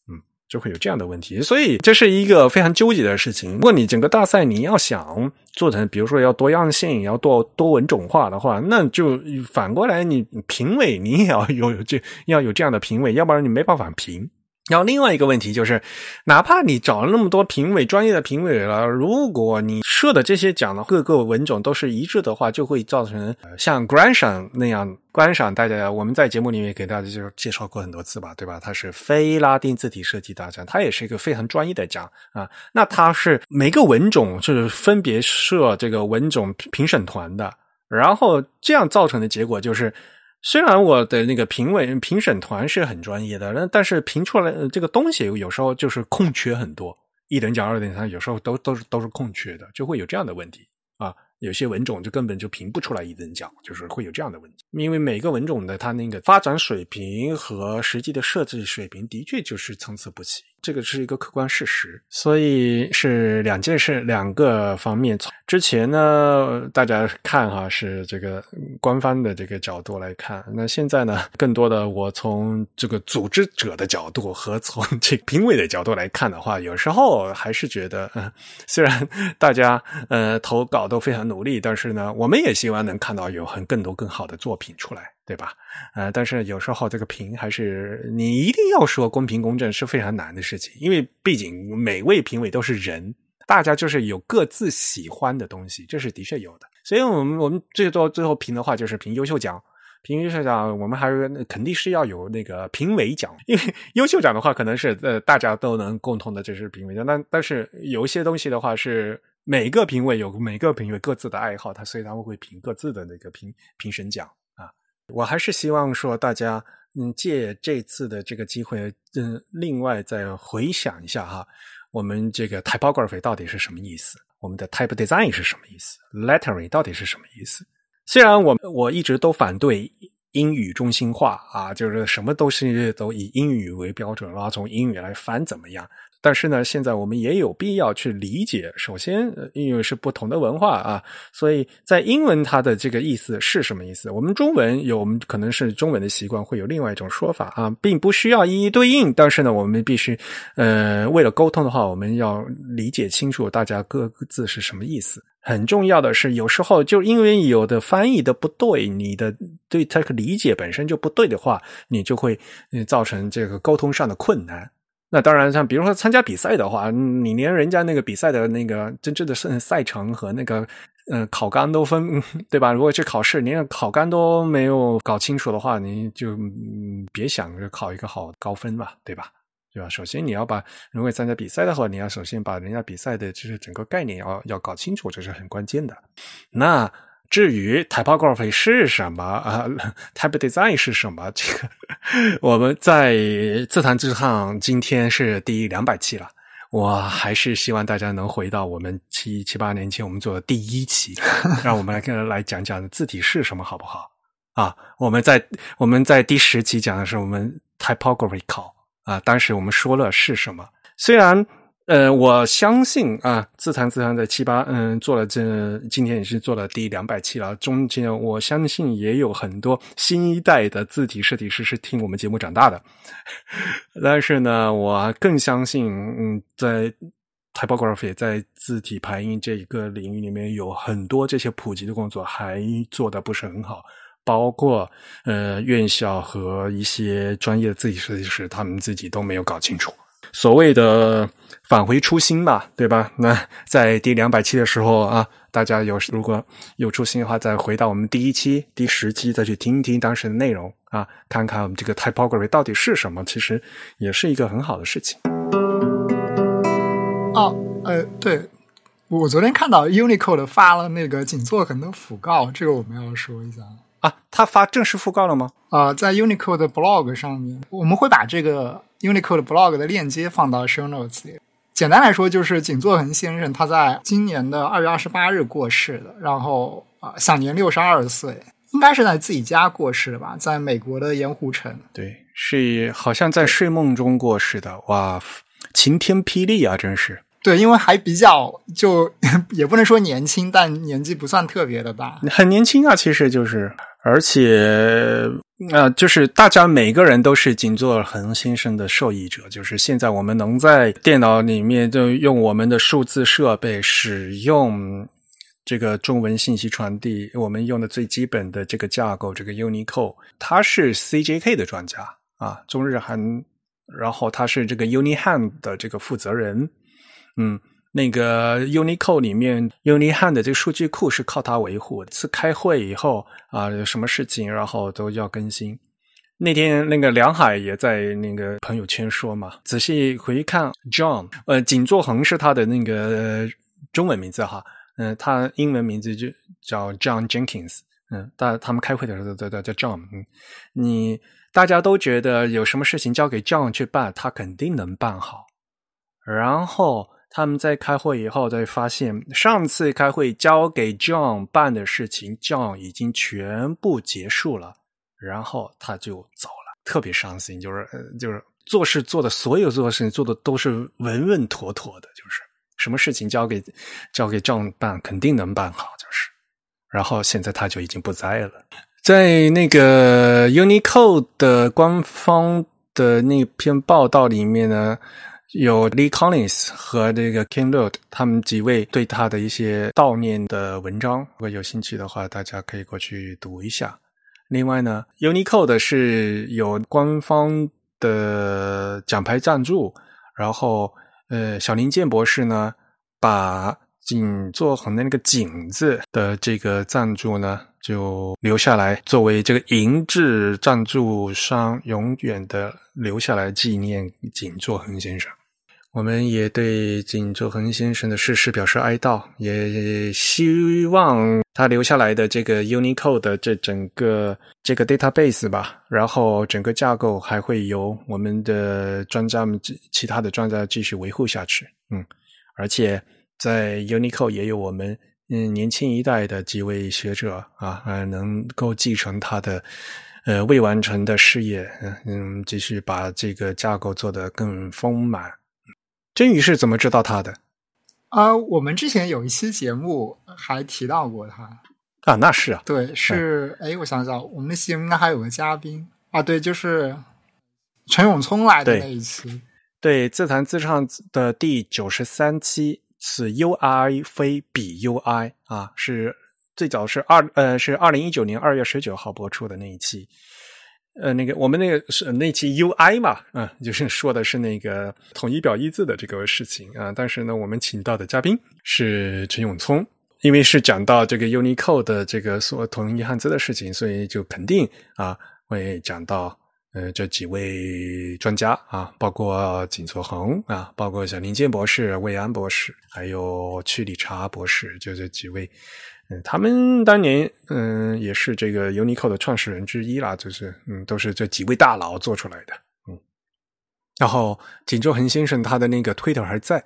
嗯就会有这样的问题，所以这是一个非常纠结的事情。如果你整个大赛你要想做成，比如说要多样性，要多多文种化的话，那就反过来，你评委你也要有这要有这样的评委，要不然你没办法评。然后另外一个问题就是，哪怕你找了那么多评委，专业的评委了，如果你设的这些奖的各个文种都是一致的话，就会造成像 Grand 赏那样。观赏大家，我们在节目里面给大家就介绍过很多次吧，对吧？它是非拉丁字体设计大奖，它也是一个非常专业的奖啊。那它是每个文种是分别设这个文种评审团的，然后这样造成的结果就是。虽然我的那个评委评审团是很专业的，那但是评出来这个东西有时候就是空缺很多，一等奖、二等奖有时候都都是都是空缺的，就会有这样的问题啊。有些文种就根本就评不出来一等奖，就是会有这样的问题。因为每个文种的它那个发展水平和实际的设计水平的确就是参差不齐。这个是一个客观事实，所以是两件事，两个方面。之前呢，大家看哈是这个官方的这个角度来看，那现在呢，更多的我从这个组织者的角度和从这评委的角度来看的话，有时候还是觉得，嗯，虽然大家呃投稿都非常努力，但是呢，我们也希望能看到有很更多更好的作品出来。对吧？呃，但是有时候这个评还是你一定要说公平公正是非常难的事情，因为毕竟每位评委都是人，大家就是有各自喜欢的东西，这是的确有的。所以我们我们最多最后评的话就是评优秀奖，评优秀奖我们还是肯定是要有那个评委奖，因为 优秀奖的话可能是呃大家都能共同的就是评委奖，但但是有一些东西的话是每个评委有每个评委各自的爱好，他所以他们会评各自的那个评评审奖。我还是希望说大家嗯借这次的这个机会嗯另外再回想一下哈，我们这个 typography 到底是什么意思？我们的 type design 是什么意思？lettering 到底是什么意思？虽然我我一直都反对英语中心化啊，就是什么都是都以英语为标准，然后从英语来翻怎么样？但是呢，现在我们也有必要去理解。首先，因为是不同的文化啊，所以在英文它的这个意思是什么意思？我们中文有我们可能是中文的习惯，会有另外一种说法啊，并不需要一一对应。但是呢，我们必须呃，为了沟通的话，我们要理解清楚大家各自是什么意思。很重要的是，有时候就因为有的翻译的不对，你的对它的理解本身就不对的话，你就会造成这个沟通上的困难。那当然，像比如说参加比赛的话，你连人家那个比赛的那个真正的赛赛程和那个呃考纲都分，对吧？如果去考试，连考纲都没有搞清楚的话，你就别想着考一个好高分吧，对吧？对吧？首先你要把如果参加比赛的话，你要首先把人家比赛的就是整个概念要要搞清楚，这是很关键的。那。至于 typography 是什么 啊，type design 是什么？这个我们在自弹自唱，今天是第两百期了。我还是希望大家能回到我们七七八年前我们做的第一期，让我们来跟来讲讲字体是什么，好不好？啊，我们在我们在第十期讲的是我们 typography 考啊，当时我们说了是什么，虽然。呃，我相信啊，自弹自唱在七八，嗯，做了这今天也是做了第两百期了。中间我相信也有很多新一代的字体设计师是听我们节目长大的，但是呢，我更相信，嗯，在 typography 在字体排印这一个领域里面，有很多这些普及的工作还做的不是很好，包括呃院校和一些专业的字体设计师，他们自己都没有搞清楚。所谓的返回初心吧，对吧？那在第两百期的时候啊，大家有如果有初心的话，再回到我们第一期、第十期，再去听一听当时的内容啊，看看我们这个 typography 到底是什么，其实也是一个很好的事情。哦，呃，对，我昨天看到 Unicode 发了那个仅作痕的讣告，这个我们要说一下啊。他发正式讣告了吗？啊，在 Unicode 的 blog 上面，我们会把这个。Unicode blog 的链接放到 show notes 里。简单来说，就是井作恒先生他在今年的二月二十八日过世的，然后啊，享年六十二岁，应该是在自己家过世的吧，在美国的盐湖城。对，是好像在睡梦中过世的。哇，晴天霹雳啊，真是。对，因为还比较就 也不能说年轻，但年纪不算特别的大，很年轻啊，其实就是。而且，啊，就是大家每个人都是景作恒先生的受益者。就是现在我们能在电脑里面就用我们的数字设备使用这个中文信息传递，我们用的最基本的这个架构，这个 Unicode，他是 CJK 的专家啊，中日韩，然后他是这个 Unihan 的这个负责人，嗯。那个 UNICO 里面 Unihan 的这个数据库是靠它维护。次开会以后啊，有什么事情然后都要更新。那天那个梁海也在那个朋友圈说嘛，仔细回看 John，呃，景作恒是他的那个中文名字哈，嗯，他英文名字就叫 John Jenkins，嗯，大他们开会的时候都叫叫 John，嗯，你大家都觉得有什么事情交给 John 去办，他肯定能办好，然后。他们在开会以后，才发现上次开会交给 John 办的事情，John 已经全部结束了，然后他就走了，特别伤心。就是就是做事做的所有做的事情做的都是稳稳妥妥的，就是什么事情交给交给 John 办，肯定能办好，就是。然后现在他就已经不在了，在那个 Unicode 的官方的那篇报道里面呢。有 Lee Collins 和这个 King Lode 他们几位对他的一些悼念的文章，如果有兴趣的话，大家可以过去读一下。另外呢，Unicode 是有官方的奖牌赞助，然后呃，小林健博士呢，把景作恒的那个“景”字的这个赞助呢，就留下来作为这个银质赞助商，永远的留下来纪念景作恒先生。我们也对井作恒先生的逝世表示哀悼，也希望他留下来的这个 Unicode 的这整个这个 database 吧，然后整个架构还会由我们的专家们、其他的专家继续维护下去。嗯，而且在 Unicode 也有我们嗯年轻一代的几位学者啊，呃，能够继承他的呃未完成的事业，嗯，继续把这个架构做得更丰满。真宇是怎么知道他的？啊，我们之前有一期节目还提到过他啊，那是啊，对，是哎，我想想，我们那期节目应该还有个嘉宾啊，对，就是陈永聪来的那一期，对，自弹自唱的第九十三期，此 UI 非彼 UI 啊，是最早是二呃是二零一九年二月十九号播出的那一期。呃，那个我们那个是那期 UI 嘛，啊，就是说的是那个统一表意字的这个事情啊。但是呢，我们请到的嘉宾是陈永聪，因为是讲到这个 Unicode 的这个所统一汉字的事情，所以就肯定啊会讲到呃这几位专家啊，包括景作恒啊，包括小林健博士、魏安博士，还有曲理查博士，就这几位。嗯，他们当年嗯也是这个 Unico 的创始人之一啦，就是嗯都是这几位大佬做出来的，嗯。然后景作恒先生他的那个 Twitter 还在，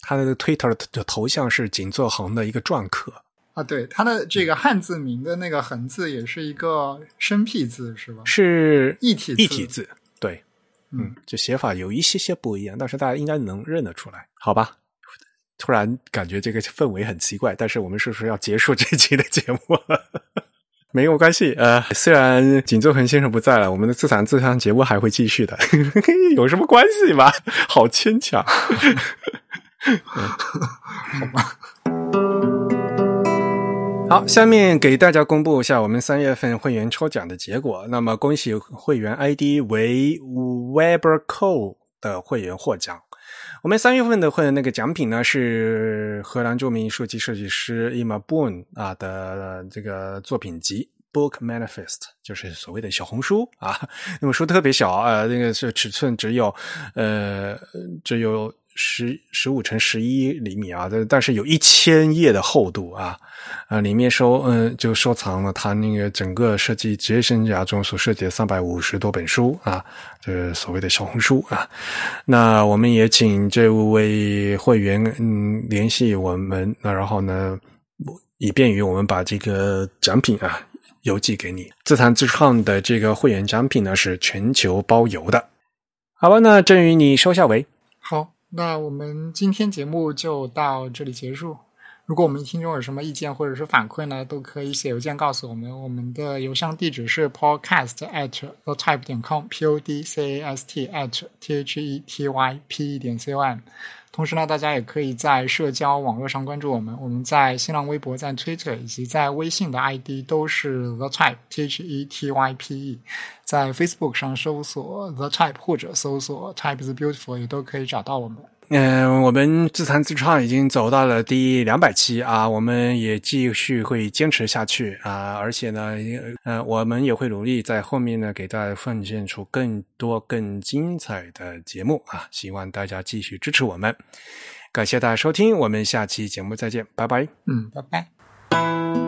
他的 Twitter 的头像是景作恒的一个篆刻啊，对，它的这个汉字名的那个横字也是一个生僻字是吧？是异体异体字，对，嗯，就写法有一些些不一样，但是大家应该能认得出来，好吧？突然感觉这个氛围很奇怪，但是我们是不是要结束这期的节目？没有关系，呃，虽然景作恒先生不在了，我们的自弹自唱节目还会继续的，有什么关系吗？好牵强。好吧。好，下面给大家公布一下我们三月份会员抽奖的结果。那么，恭喜会员 ID 为 Weberco 的会员获奖。我们三月份的会那个奖品呢，是荷兰著名书籍设计师 Emma Boon 啊的这个作品集《Book Manifest》，就是所谓的小红书啊。那本书特别小啊，那个是尺寸只有呃只有。十十五乘十一厘米啊，但但是有一千页的厚度啊，啊，里面收嗯就收藏了他那个整个设计职业生涯中所设计的三百五十多本书啊，这所谓的小红书啊。那我们也请这位会员嗯联系我们，那然后呢，以便于我们把这个奖品啊邮寄给你。自弹自唱的这个会员奖品呢是全球包邮的。好吧，那振宇你收下为好。那我们今天节目就到这里结束。如果我们听众有什么意见或者是反馈呢，都可以写邮件告诉我们。我们的邮箱地址是 podcast at the type 点 com，p o d c a s t at t h e t y p 点 c o m。同时呢，大家也可以在社交网络上关注我们。我们在新浪微博、在 Twitter 以及在微信的 ID 都是 the type t h e t y p e。在 Facebook 上搜索 the type 或者搜索 type is beautiful 也都可以找到我们。嗯，我们自弹自唱已经走到了第两百期啊，我们也继续会坚持下去啊，而且呢，呃，我们也会努力在后面呢给大家奉献出更多更精彩的节目啊，希望大家继续支持我们，感谢大家收听，我们下期节目再见，拜拜，嗯，拜拜。